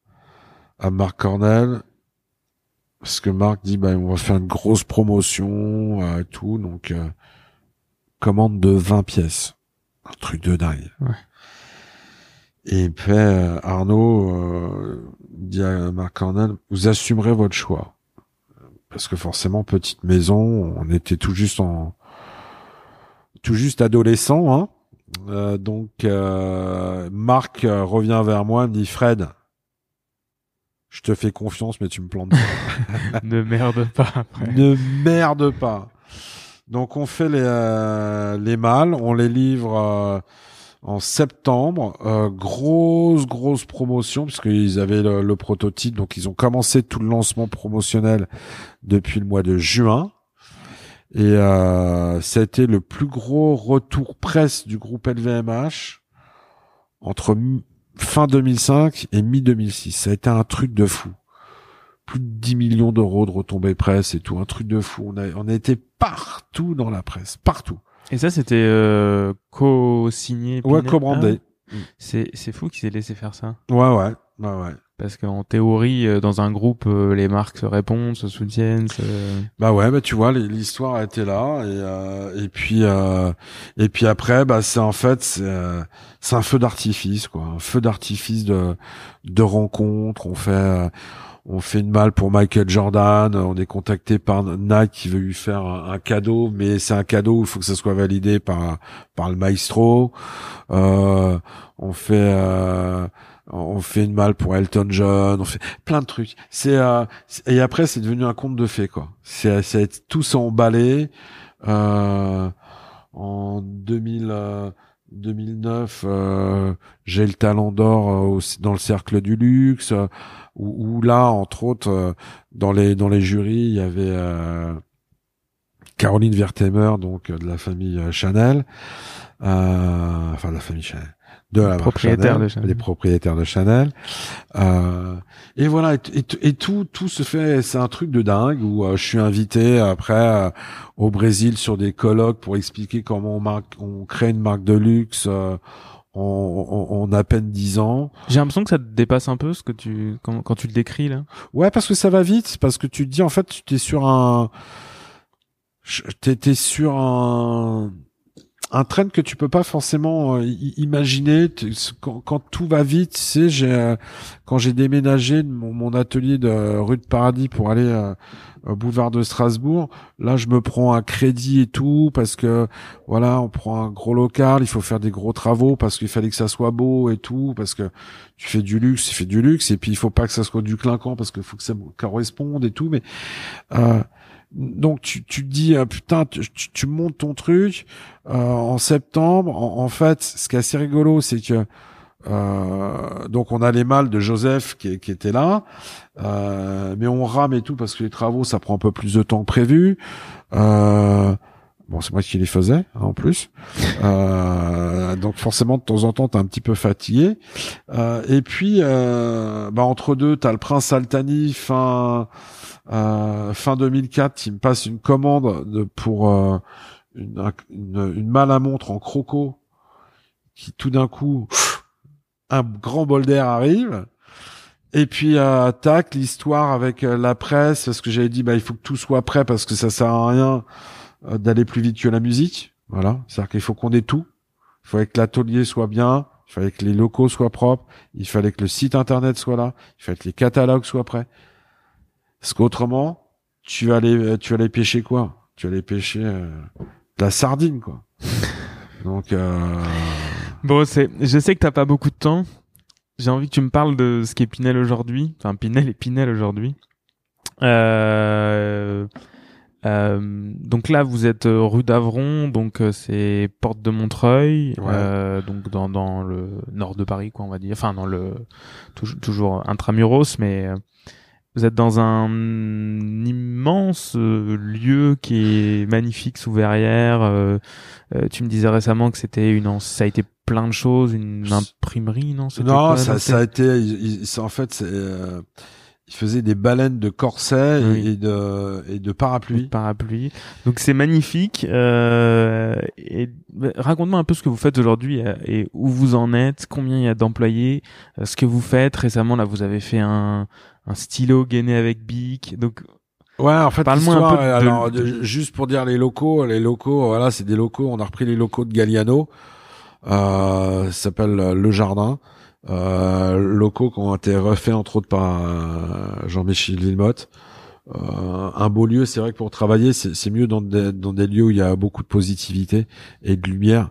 à Marc Cornel, parce que Marc dit bah on va faire une grosse promotion euh, tout donc euh, commande de 20 pièces. Un truc de dingue. Ouais. et puis euh, Arnaud euh, dit à Marc Cornel vous assumerez votre choix. Parce que forcément petite maison on était tout juste en tout juste adolescent hein. Donc Marc revient vers moi me dit Fred je te fais confiance, mais tu me plantes pas. (laughs) ne merde pas après. Ne merde pas. Donc on fait les, euh, les mâles, on les livre euh, en septembre. Euh, grosse, grosse promotion, puisqu'ils avaient le, le, prototype, donc ils ont commencé tout le lancement promotionnel depuis le mois de juin. Et euh, c'était le plus gros retour presse du groupe LVMH entre fin 2005 et mi-2006. Ça a été un truc de fou. Plus de 10 millions d'euros de retombées presse et tout, un truc de fou. On a, on a été partout dans la presse, partout. Et ça, c'était euh, co-signé Ouais, co-brandé. Ah c'est, c'est fou qu'ils aient laissé faire ça. Ouais, ouais, ouais, ouais. Parce qu'en théorie, euh, dans un groupe, euh, les marques se répondent, se soutiennent. Se... Bah ouais, bah tu vois, l'histoire a été là et euh, et puis euh, et puis après, bah c'est en fait c'est un feu d'artifice quoi, un feu d'artifice de de rencontres. On fait on fait une malle pour Michael Jordan, on est contacté par Nike qui veut lui faire un, cadeau, mais c'est un cadeau, il faut que ça soit validé par par le maestro. on fait on fait une malle pour Elton John, on fait plein de trucs. C'est euh, et après c'est devenu un conte de fées quoi. C'est c'est tout emballé. Euh, en 2000 2009, euh, j'ai le talent d'or euh, dans le cercle du luxe, où, là, entre autres, dans les dans les jurys, il y avait Caroline Vertemer, donc de la famille Chanel, enfin de la famille Chanel, de la Propriétaire Chanel, de Chanel. les propriétaires de Chanel. Euh, et voilà, et, et- et tout, tout se fait. C'est un truc de dingue où euh, je suis invité après euh, au Brésil sur des colloques pour expliquer comment on, marque, on crée une marque de luxe euh, en, en, en à peine dix ans. J'ai l'impression que ça te dépasse un peu ce que tu quand, quand tu le décris là. Ouais, parce que ça va vite, parce que tu te dis en fait, tu es sur un, t'es sur un un train que tu peux pas forcément euh, imaginer quand, tout va vite. Tu sais, j'ai euh, quand j'ai déménagé mon, atelier de rue de Paradis pour aller euh, au boulevard de Strasbourg, là je me prends un crédit et tout parce que voilà, on prend un gros local, il faut faire des gros travaux parce qu'il fallait que ça soit beau et tout parce que tu fais du luxe, tu fais du luxe et puis il faut pas que ça soit du clinquant parce qu'il faut que ça corresponde et tout mais donc tu, tu te dis ah, putain tu, tu, montes ton truc euh, en septembre. En, en fait ce qui est assez rigolo c'est que euh, donc on a les mâles de Joseph qui, qui étaient là. Euh, mais on rame et tout parce que les travaux ça prend un peu plus de temps que prévu. Euh, Bon, c'est moi qui les faisais hein, en plus, euh, donc forcément de temps en temps t'es un petit peu fatigué. Euh, et puis, euh, bah, entre deux, t'as le prince Altani fin euh, fin 2004 qui me passe une commande de, pour euh, une, une, une malle à montre en croco qui tout d'un coup un grand bol d'air arrive. Et puis euh, tac l'histoire avec euh, la presse parce que j'avais dit bah il faut que tout soit prêt parce que ça sert à rien euh, d'aller plus vite que la musique. Voilà, c'est-à-dire qu'il faut qu'on ait tout. Il fallait que l'atelier soit bien, il fallait que les locaux soient propres, il fallait que le site internet soit là, il fallait que les catalogues soient prêts. Parce qu'autrement, tu vas aller, tu aller pêcher quoi? Tu aller pêcher euh, de la sardine quoi. (laughs) Donc euh, Bon, c'est, je sais que t'as pas beaucoup de temps. J'ai envie que tu me parles de ce qu'est Pinel aujourd'hui. Enfin, Pinel et Pinel aujourd'hui. Euh, euh, donc là, vous êtes euh, rue d'Avron, donc euh, c'est porte de Montreuil, Ouais. euh, donc dans, dans le nord de Paris, quoi, on va dire. Enfin, dans le toujours, toujours intramuros, mais euh, vous êtes dans un immense euh, lieu qui est magnifique sous verrière. euh, euh, tu me disais récemment que c'était une, en- ça a été plein de choses, une imprimerie, non? Non, quoi, ça, ça a été, il- il- c'est- en fait, c'est, euh, il faisait des baleines de corsets et- Oui. et, de et de parapluies. parapluie. Donc c'est magnifique. Euh, et bah, raconte-moi un peu ce que vous faites aujourd'hui euh, et où vous en êtes, combien il y a d'employés, euh, ce que vous faites. Récemment, là, vous avez fait un, un stylo gainé avec Bic. Donc Ouais, en fait, Parle-moi un peu de- alors, de- de- juste pour dire les locaux, les locaux, voilà, c'est des locaux. On a repris les locaux de Galliano. Euh, ça s'appelle euh, Le Jardin. Euh, locaux qui ont été refaits entre autres par euh, Jean-Michel Villemotte. Euh, un beau lieu, c'est vrai que pour travailler, c'est mieux dans des, dans des lieux où il y a beaucoup de positivité et de lumière.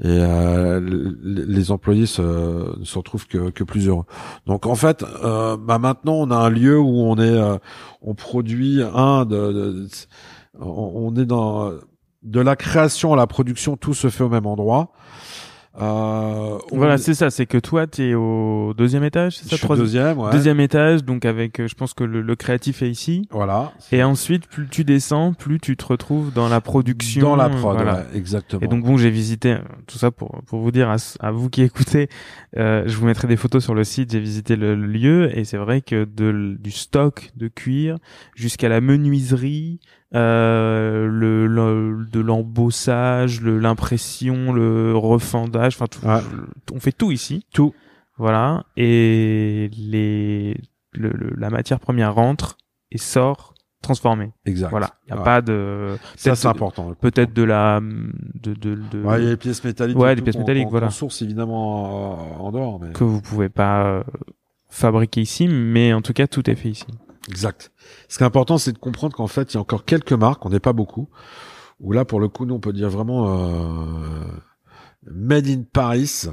Et euh, les employés se, ne se retrouvent que, que plus heureux. Donc en fait, euh, bah maintenant on a un lieu où on est, euh, on produit un de, de- on est dans de la création à la production, tout se fait au même endroit. Euh, on- voilà, c'est ça. C'est que toi, t'es au deuxième étage, c'est je ça, troisième. deuxième, ouais. Deuxième étage, donc avec, euh, je pense que le, le créatif est ici. Voilà. Et ensuite, plus tu descends, plus tu te retrouves dans la production. dans la prod, voilà. ouais, exactement. Et donc bon, j'ai visité euh, tout ça pour pour vous dire à, à vous qui écoutez, euh, je vous mettrai des photos sur le site. J'ai visité le, le lieu et c'est vrai que de, du stock de cuir jusqu'à la menuiserie, euh, le, le- de l'embossage, le- l'impression, le refendage, enfin tout, Ouais. on fait tout ici. Tout. Voilà et les le, le- la matière première rentre et sort transformée. exact. Voilà, il y a Ouais. pas de Ça peut-être c'est important. peut-être de la de de, de Ouais, il y a les pièces métalliques. Ouais, tout pièces métalliques, qu'on- voilà. source évidemment euh, en dehors, mais que vous pouvez pas euh, fabriquer ici, mais en tout cas tout est fait ici. Exact. Ce qui est important, c'est de comprendre qu'en fait, il y a encore quelques marques, on n'est pas beaucoup, où là, pour le coup, nous, on peut dire vraiment euh, made in Paris.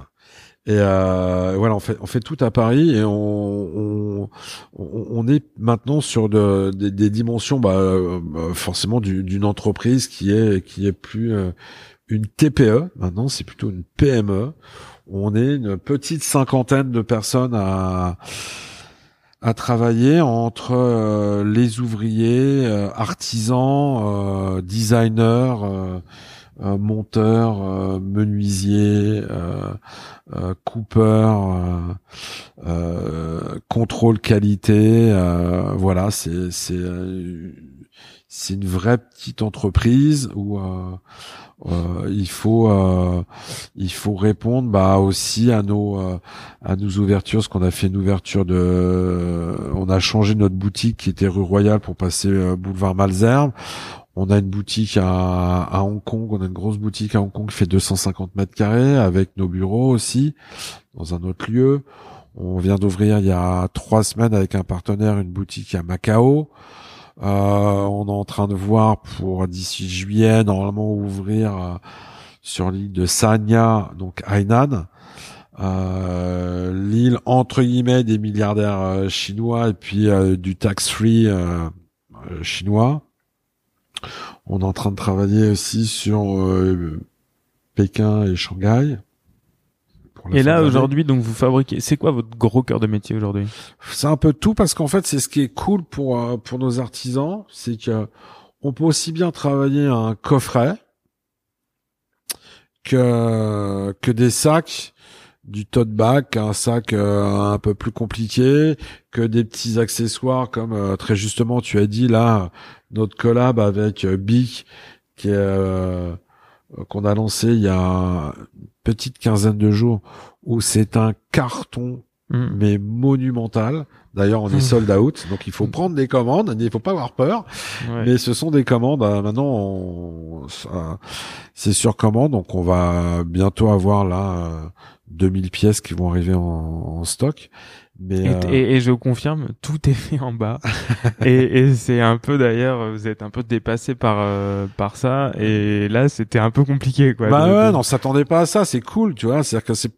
Et euh, voilà, on fait, on fait tout à Paris et on, on, on est maintenant sur de, des, des dimensions, bah, euh, forcément du- d'une entreprise qui est qui est plus euh, une TPE. Maintenant, c'est plutôt une PME. On est une petite cinquantaine de personnes à à travailler entre euh, les ouvriers, euh, artisans, euh, designers, euh, euh, monteur, euh, menuisier, euh, cooper, contrôle qualité. voilà, c'est c'est c'est une vraie petite entreprise où euh, il faut euh, il faut répondre bah aussi à nos euh, à nos ouvertures. Ce qu'on a fait une ouverture de on a changé notre boutique qui était rue Royale pour passer boulevard Malzerbe on a une boutique à, à Hong Kong. On a une grosse boutique à Hong Kong qui fait 250 mètres carrés avec nos bureaux aussi dans un autre lieu. On vient d'ouvrir il y a trois semaines avec un partenaire une boutique à Macao. euh, on est en train de voir pour d'ici juillet normalement ouvrir euh, sur l'île de Sanya, donc Hainan. Euh, l'île entre guillemets des milliardaires chinois et puis du tax free chinois. On est en train de travailler aussi sur Pékin et Shanghai. Et là aujourd'hui, donc vous fabriquez. C'est quoi votre gros cœur de métier aujourd'hui? C'est un peu tout parce qu'en fait, c'est ce qui est cool pour euh, pour nos artisans, c'est que on peut aussi bien travailler un coffret que que des sacs, du tote bag, un sac euh, un peu plus compliqué, que des petits accessoires comme euh, très justement tu as dit là notre collab avec Bic qui est qu'on a lancé il y a petite quinzaine de jours où c'est un carton mm. mais monumental. D'ailleurs, on est mm. sold out, donc il faut mm. prendre des commandes. Il faut pas avoir peur, mais ce sont des commandes. Euh, maintenant, c'est sur commande, donc on va bientôt avoir là 2000 euh, pièces qui vont arriver en stock. Euh, et, et, je confirme, tout est fait en bas. (laughs) et, et c'est un peu d'ailleurs, vous êtes un peu dépassé par euh, par ça. Et là, c'était un peu compliqué, quoi. Bah ouais, non, on s'attendait pas à ça. C'est cool, tu vois. C'est-à-dire que c'est,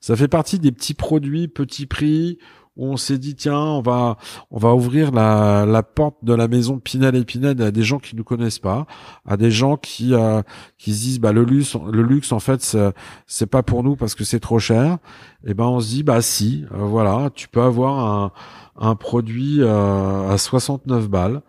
ça fait partie des petits produits, petits prix on s'est dit tiens on va on va ouvrir la, la porte de la maison Pinel et Pinel à des gens qui nous connaissent pas, à des gens qui euh, qui se disent bah le luxe le luxe en fait c'est pas pour nous parce que c'est trop cher. Et ben on se dit bah si euh, voilà tu peux avoir un un produit euh, à 69 balles.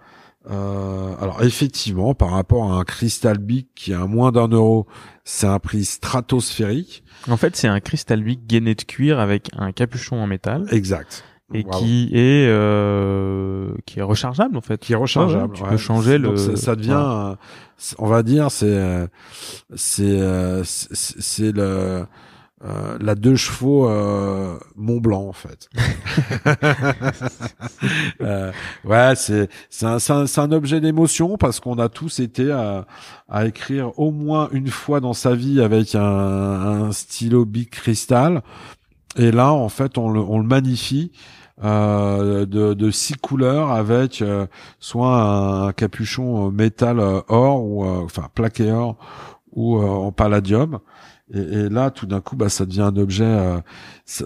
Alors effectivement, par rapport à un Crystal Big qui est à moins d'un euro, c'est un prix stratosphérique. En fait, c'est un cristal Big gainé de cuir avec un capuchon en métal. Exact. Et qui est euh, qui est rechargeable en fait. Qui est rechargeable. tu peux changer le. Ça, devient, on va dire, c'est c'est c'est le euh, la deux chevaux euh, Mont Blanc en fait. (laughs) euh, ouais, c'est c'est un, un, un, objet d'émotion parce qu'on a tous été à, à, écrire au moins une fois dans sa vie avec un, un stylo Big Crystal. Et là, en fait, on le, on le magnifie. Euh, de, de, six couleurs avec euh, soit un capuchon métal or ou enfin plaqué or ou en palladium et, et, là, tout d'un coup, bah, ça devient un objet, euh, ça,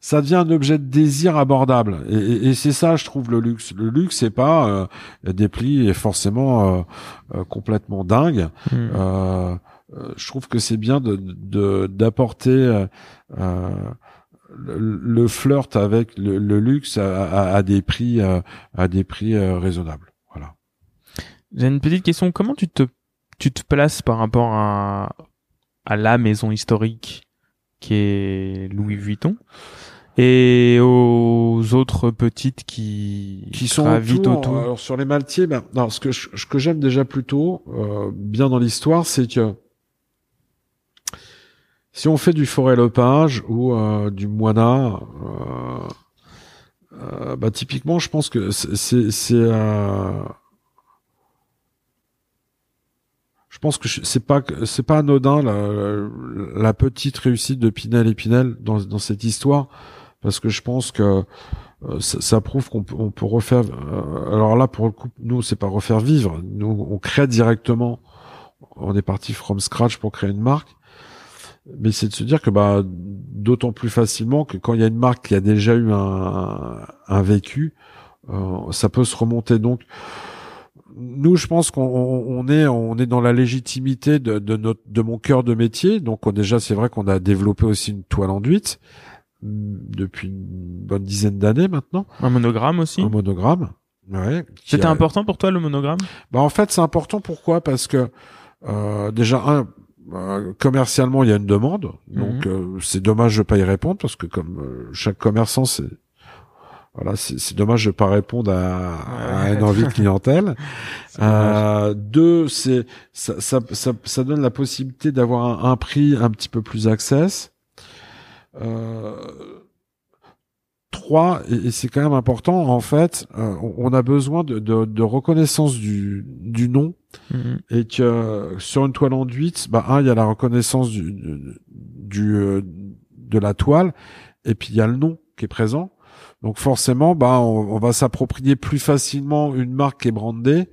ça, devient un objet de désir abordable. Et, et c'est ça, je trouve, le luxe. Le luxe, c'est pas euh, des plis et forcément euh, euh, complètement dingue. Euh, je trouve que c'est bien de d'apporter le, le, flirt avec le, le luxe à, à, à, des prix à des prix raisonnables. Voilà. J'ai une petite question. Comment tu te tu te places par rapport à à la maison historique qui est Louis Vuitton. Et aux autres petites qui qui sont autour, Alors sur les Maltiers, ben, ce que ce que j'aime déjà plutôt euh, bien dans l'histoire, c'est que si on fait du forêt lepage ou euh, du moina, euh, euh, bah typiquement, je pense que c'est c'est je pense que c'est pas c'est pas anodin la, la, petite réussite de Pinel et Pinel dans, dans cette histoire parce que je pense que euh, ça, ça, prouve qu'on peut, on peut refaire. Euh, alors là, pour le coup, nous, c'est pas refaire vivre. Nous, on crée directement. On est parti from scratch pour créer une marque. Mais c'est de se dire que bah d'autant plus facilement que quand il y a une marque qui a déjà eu un, un vécu, euh, ça peut se remonter. Donc, nous, je pense qu'on est on est dans la légitimité de, de notre de mon cœur de métier. Donc déjà, c'est vrai qu'on a développé aussi une toile enduite mm, depuis une bonne dizaine d'années maintenant. Un monogramme aussi. Un monogramme. Ouais. C'était important pour toi le monogramme? Bah en fait, c'est important pourquoi? Parce que Euh, déjà un euh, commercialement il y a une demande, donc euh, c'est dommage de pas y répondre parce que comme euh, chaque commerçant c'est voilà, c'est dommage de pas répondre à, à une envie de clientèle. (laughs) Euh, deux, c'est ça, ça, ça, ça, donne la possibilité d'avoir un, un, prix un petit peu plus access. Euh, trois, et, et c'est quand même important, en fait, euh, on a besoin de, de, de reconnaissance du, du nom Mhm. et que sur une toile enduite, bah un, il y a la reconnaissance du, du euh, de la toile, et puis il y a le nom qui est présent. Donc forcément, bah on, on va s'approprier plus facilement une marque qui est brandée,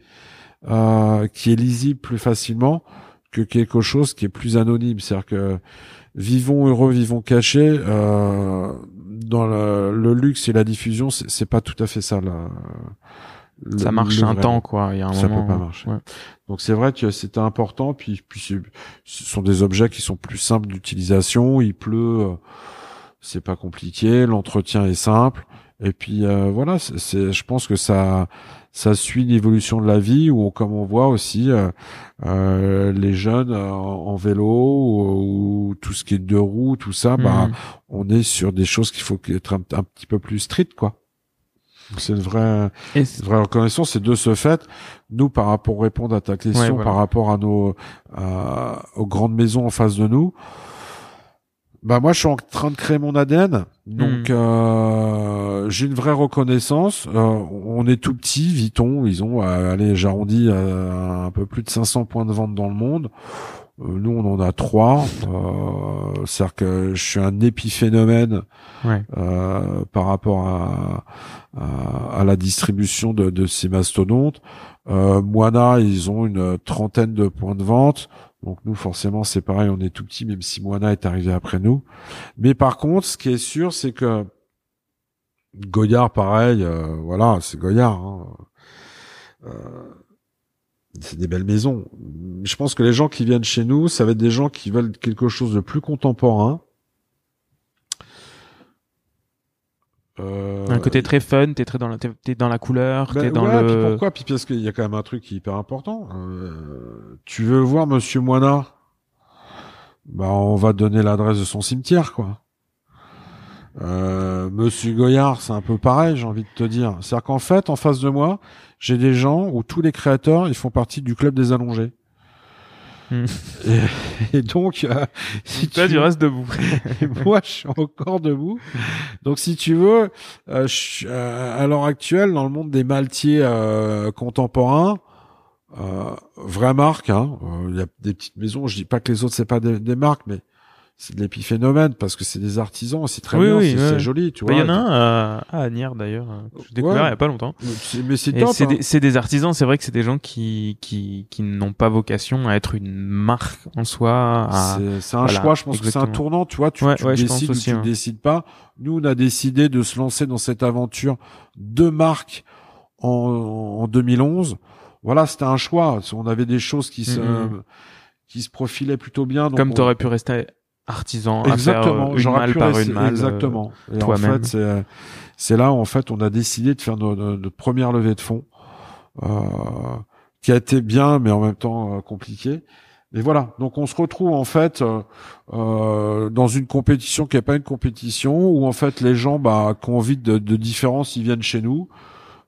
euh, qui est lisible plus facilement que quelque chose qui est plus anonyme. C'est-à-dire que vivons heureux, vivons cachés. Euh, dans le, le, luxe et la diffusion, c'est pas tout à fait ça. Le, ça marche un temps, quoi. Il y a un ça moment. peut pas marcher. Ouais. Donc c'est vrai que c'était important. Puis, puis ce sont des objets qui sont plus simples d'utilisation. Il pleut, euh, c'est pas compliqué. L'entretien est simple. Et puis euh, voilà, c'est, je pense que ça, ça suit l'évolution de la vie où, comme on voit aussi euh, euh, les jeunes en, en vélo ou, ou, tout ce qui est deux roues, tout ça, Mhm. bah, on est sur des choses qu'il faut être un, un petit peu plus street, quoi. C'est une vraie, Et une vraie reconnaissance. C'est de ce fait, nous, par rapport répondre à ta question, Ouais, voilà. par rapport à nos, à- aux grandes maisons en face de nous. Bah moi, je suis en train de créer mon ADN, donc Mhm. euh, j'ai une vraie reconnaissance. Euh, on est tout petit, Viton, ils ont, euh, allez, j'arrondis un peu plus de 500 points de vente dans le monde. Euh, nous, on en a trois. Euh, C'est-à-dire que je suis un épiphénomène ouais. euh, par rapport à, à, à la distribution de, de ces mastodontes. Euh, Moana, ils ont une trentaine de points de vente. Donc nous, forcément, c'est pareil, on est tout petit, même si Moana est arrivé après nous. Mais par contre, ce qui est sûr, c'est que Goyard, pareil, euh, voilà, c'est Goyard. hein. Euh, c'est des belles maisons. Je pense que les gens qui viennent chez nous, ça va être des gens qui veulent quelque chose de plus contemporain. Euh, Un côté très fun, t'es très dans la, t'es, dans la couleur, ben t'es dans ouais, le. puis pourquoi? Puis parce qu'il y a quand même un truc qui est hyper important. Euh, tu veux voir Monsieur Moina Bah, on va te donner l'adresse de son cimetière, quoi. Euh, Monsieur Goyard, c'est un peu pareil, j'ai envie de te dire. C'est-à-dire qu'en fait, en face de moi, j'ai des gens où tous les créateurs, ils font partie du club des allongés. (laughs) Et, et donc, euh, si Toi, tu tu restes debout. (laughs) moi, je suis encore debout. Donc, si tu veux, euh, je euh, à l'heure actuelle, dans le monde des maltiers euh, contemporains, euh, vraie marque, hein, euh, il y a des petites maisons. Je dis pas que les autres c'est pas des, des marques, mais c'est de l'épiphénomène parce que c'est des artisans, c'est très Oui, bien, oui, c'est ouais. joli, tu Bah, vois. Il y en a un à, à Agnières d'ailleurs, euh, que j'ai découvert Ouais. il y a pas longtemps. Mais c'est Et top. c'est hein. des, c'est des artisans, c'est vrai que c'est des gens qui, qui, qui n'ont pas vocation à être une marque en soi. C'est un voilà, choix, je pense que c'est un tournant, tu vois, tu, Ouais, tu décides ou aussi, tu ne hein. décides pas. Nous, on a décidé de se lancer dans cette aventure de marque en, en 2011. Voilà, c'était un choix. On avait des choses qui se, Mhm. qui se profilaient plutôt bien. donc Comme on- t'aurais pu rester artisan à faire Exactement, euh, une malle par une malle. euh, Exactement. Et en fait, c'est, c'est là où en fait on a décidé de faire notre, notre première levée de fonds, euh, qui a été bien, mais en même temps euh, compliqué. Et voilà. Donc on se retrouve en fait euh, euh, dans une compétition qui n'est pas une compétition, où en fait les gens bah, qui ont envie de, de différence, ils viennent chez nous.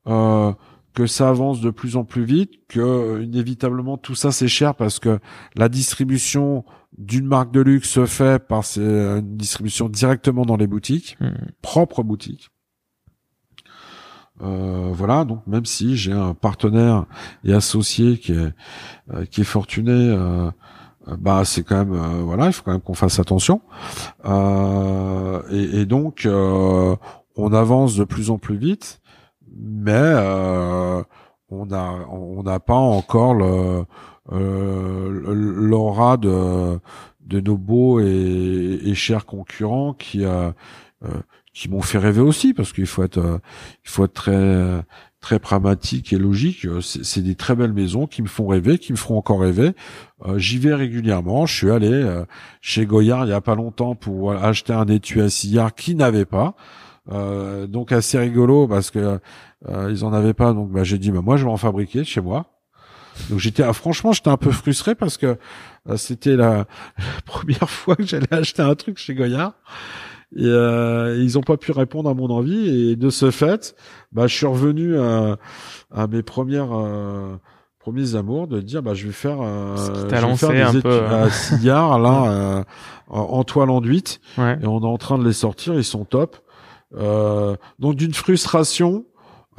Euh, que ça avance de plus en plus vite, que inévitablement tout ça c'est cher parce que la distribution d'une marque de luxe se fait par ces- une distribution directement dans les boutiques, Mhm. propres boutiques. Euh, voilà, donc même si j'ai un partenaire et associé qui est euh, qui est fortuné, euh, euh, bah c'est quand même euh, voilà, il faut quand même qu'on fasse attention. Euh, et, et donc euh, on avance de plus en plus vite, mais euh, on a on n'a pas encore le euh, l'aura de nos beaux et, chers concurrents qui euh, euh, qui m'ont fait rêver aussi parce qu'il faut être euh, il faut être très très pragmatique et logique. Euh, c'est des très belles maisons qui me font rêver qui me feront encore rêver. Euh, j'y vais régulièrement. Je suis allé euh, chez Goyard il y a pas longtemps pour euh, acheter un étui à cigare qui n'avait pas. Euh, donc assez rigolo parce que euh, ils en avaient pas. Donc bah, j'ai dit bah, moi je vais en fabriquer chez moi Donc j'étais, ah, franchement, j'étais un peu frustré parce que euh, c'était la, la (laughs) première fois que j'allais acheter un truc chez Goyard. Et euh, ils ont pas pu répondre à mon envie et de ce fait, bah, je suis revenu à, à mes premières euh, premiers amours de dire bah je vais faire euh, je vais lancé faire des un peu, hein. à Sillard là euh, en en toile enduite. Ouais. et on est en train de les sortir. Ils sont top. Euh, donc d'une frustration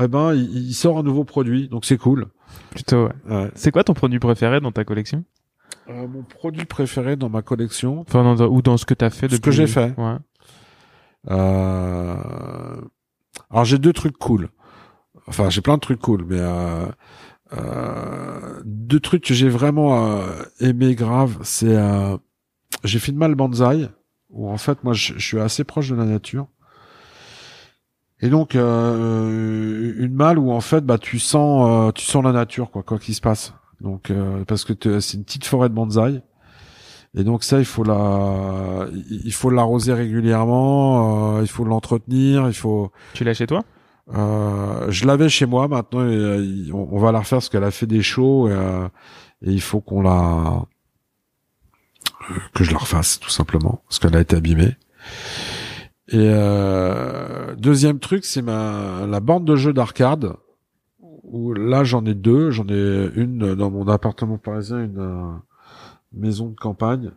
eh ben il, il sort un nouveau produit. Donc c'est cool Plutôt, ouais. Ouais. C'est quoi ton produit préféré dans ta collection Euh, mon produit préféré dans ma collection Enfin, dans- ou dans ce que t'as fait Ce depuis... que j'ai fait. Ouais. Euh... Alors j'ai deux trucs cool. Enfin j'ai plein de trucs cool, mais euh... Euh... deux trucs que j'ai vraiment euh, aimé grave, c'est euh... j'ai fait une malle bonsaï où en fait moi je, je suis assez proche de la nature. Et donc euh, une malle où en fait bah tu sens euh, tu sens la nature quoi quoi qu'il se passe. Donc euh, parce que c'est une petite forêt de bonsaï. Et donc ça, il faut la, il faut l'arroser régulièrement, euh, il faut l'entretenir, il faut. Tu l'as chez toi? Euh, je l'avais chez moi maintenant, et, euh, on, on va la refaire parce qu'elle a fait des shows et, euh, et il faut qu'on la, euh, que je la refasse tout simplement parce qu'elle a été abîmée. Et euh, deuxième truc, c'est ma la bande de jeux d'arcade. Où là, j'en ai deux. J'en ai une dans mon appartement parisien, une euh, maison de campagne.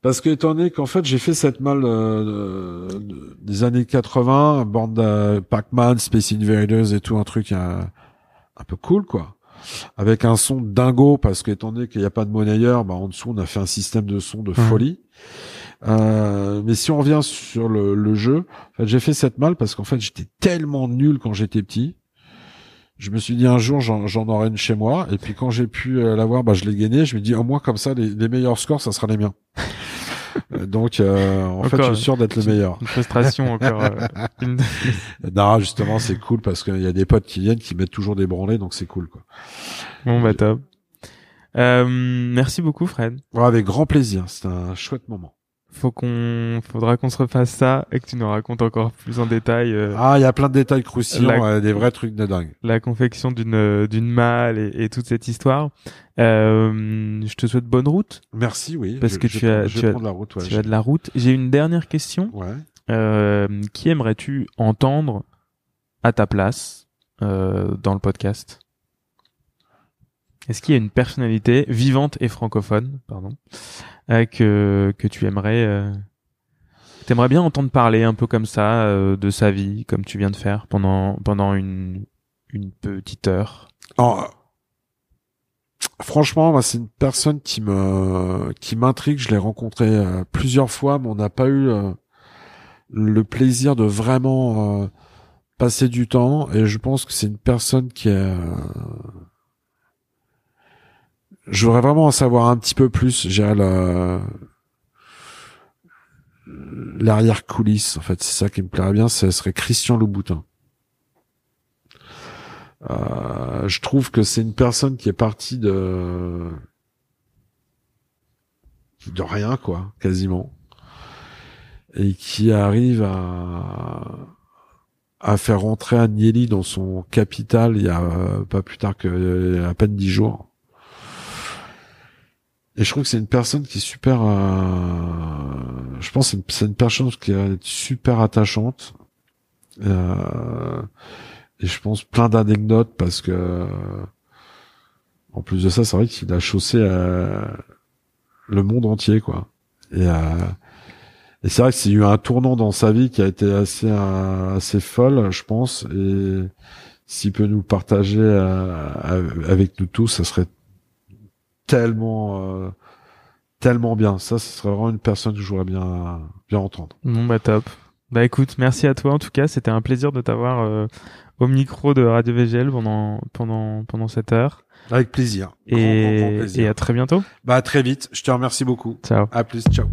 Parce que étant donné qu'en fait j'ai fait cette malle euh, de- des années 80, bande de Pac-Man, Space Invaders et tout un truc euh, un peu cool quoi, avec un son dingo parce qu'étant donné qu'il n'y a pas de monnayeur, bah en dessous on a fait un système de son de folie. Euh, mais si on revient sur le, le jeu, en fait, j'ai fait cette malle parce qu'en fait j'étais tellement nul quand j'étais petit. Je me suis dit un jour j'en aurai une chez moi et puis quand j'ai pu euh, l'avoir, bah je l'ai gagné. Je me dis au moins comme ça les, les meilleurs scores ça sera les miens. Euh, Donc euh, en fait je suis sûr d'être le meilleur. Une frustration encore. (laughs) une- Non justement c'est cool parce qu'il y a des potes qui viennent qui mettent toujours des branlés donc c'est cool quoi. Bon, bah top. Euh, merci beaucoup, Fred. Ouais, avec grand plaisir, c'était un chouette moment. Faut qu'on, faudra qu'on se refasse ça et que tu nous racontes encore plus en détail euh, Ah il y a plein de détails croustillants, La- euh, des vrais trucs de dingue. la confection d'une euh, d'une malle et, et toute cette histoire. Euh, je te souhaite bonne route. Merci oui. Parce je- que je tu as- tu as- prendre la route. Ouais, tu as de la route. J'ai une dernière question. ouais. Euh, qui aimerais-tu entendre à ta place euh, dans le podcast? Est-ce qu'il y a une personnalité vivante et francophone, pardon, que que tu aimerais euh, T'aimerais bien entendre parler un peu comme ça euh, de sa vie, comme tu viens de faire pendant pendant une une petite heure? Alors, franchement, moi, c'est une personne qui me qui m'intrigue. Je l'ai rencontré euh, plusieurs fois, mais on n'a pas eu euh, le plaisir de vraiment euh, passer du temps. Et je pense que c'est une personne qui est. Je voudrais vraiment en savoir un petit peu plus. J'ai la l'arrière coulisse. En fait, c'est ça qui me plairait bien. Ce serait Christian Louboutin. Euh, je trouve que c'est une personne qui est partie de de rien quoi, quasiment, et qui arrive à à faire rentrer Agnelli dans son capital il y a euh, pas plus tard que à peine dix jours. Et je trouve que c'est une personne qui est super. euh, je pense que c'est une, personne qui est super attachante. Euh, et je pense plein d'anecdotes parce que en plus de ça c'est vrai qu'il a chaussé euh, le monde entier quoi et, euh, et c'est vrai que c'est eu un tournant dans sa vie qui a été assez euh, assez folle je pense et s'il peut nous partager euh, avec nous tous ça serait tellement euh, tellement bien. Ça ce serait vraiment une personne que je voudrais bien bien entendre. Bon bah top. Bah écoute, merci à toi en tout cas, c'était un plaisir de t'avoir euh, au micro de Radio VGL pendant pendant pendant cette heure. Avec plaisir. Grand, grand, grand et, plaisir. et à très bientôt. bah à très vite. Je te remercie beaucoup. Ciao. à plus. Ciao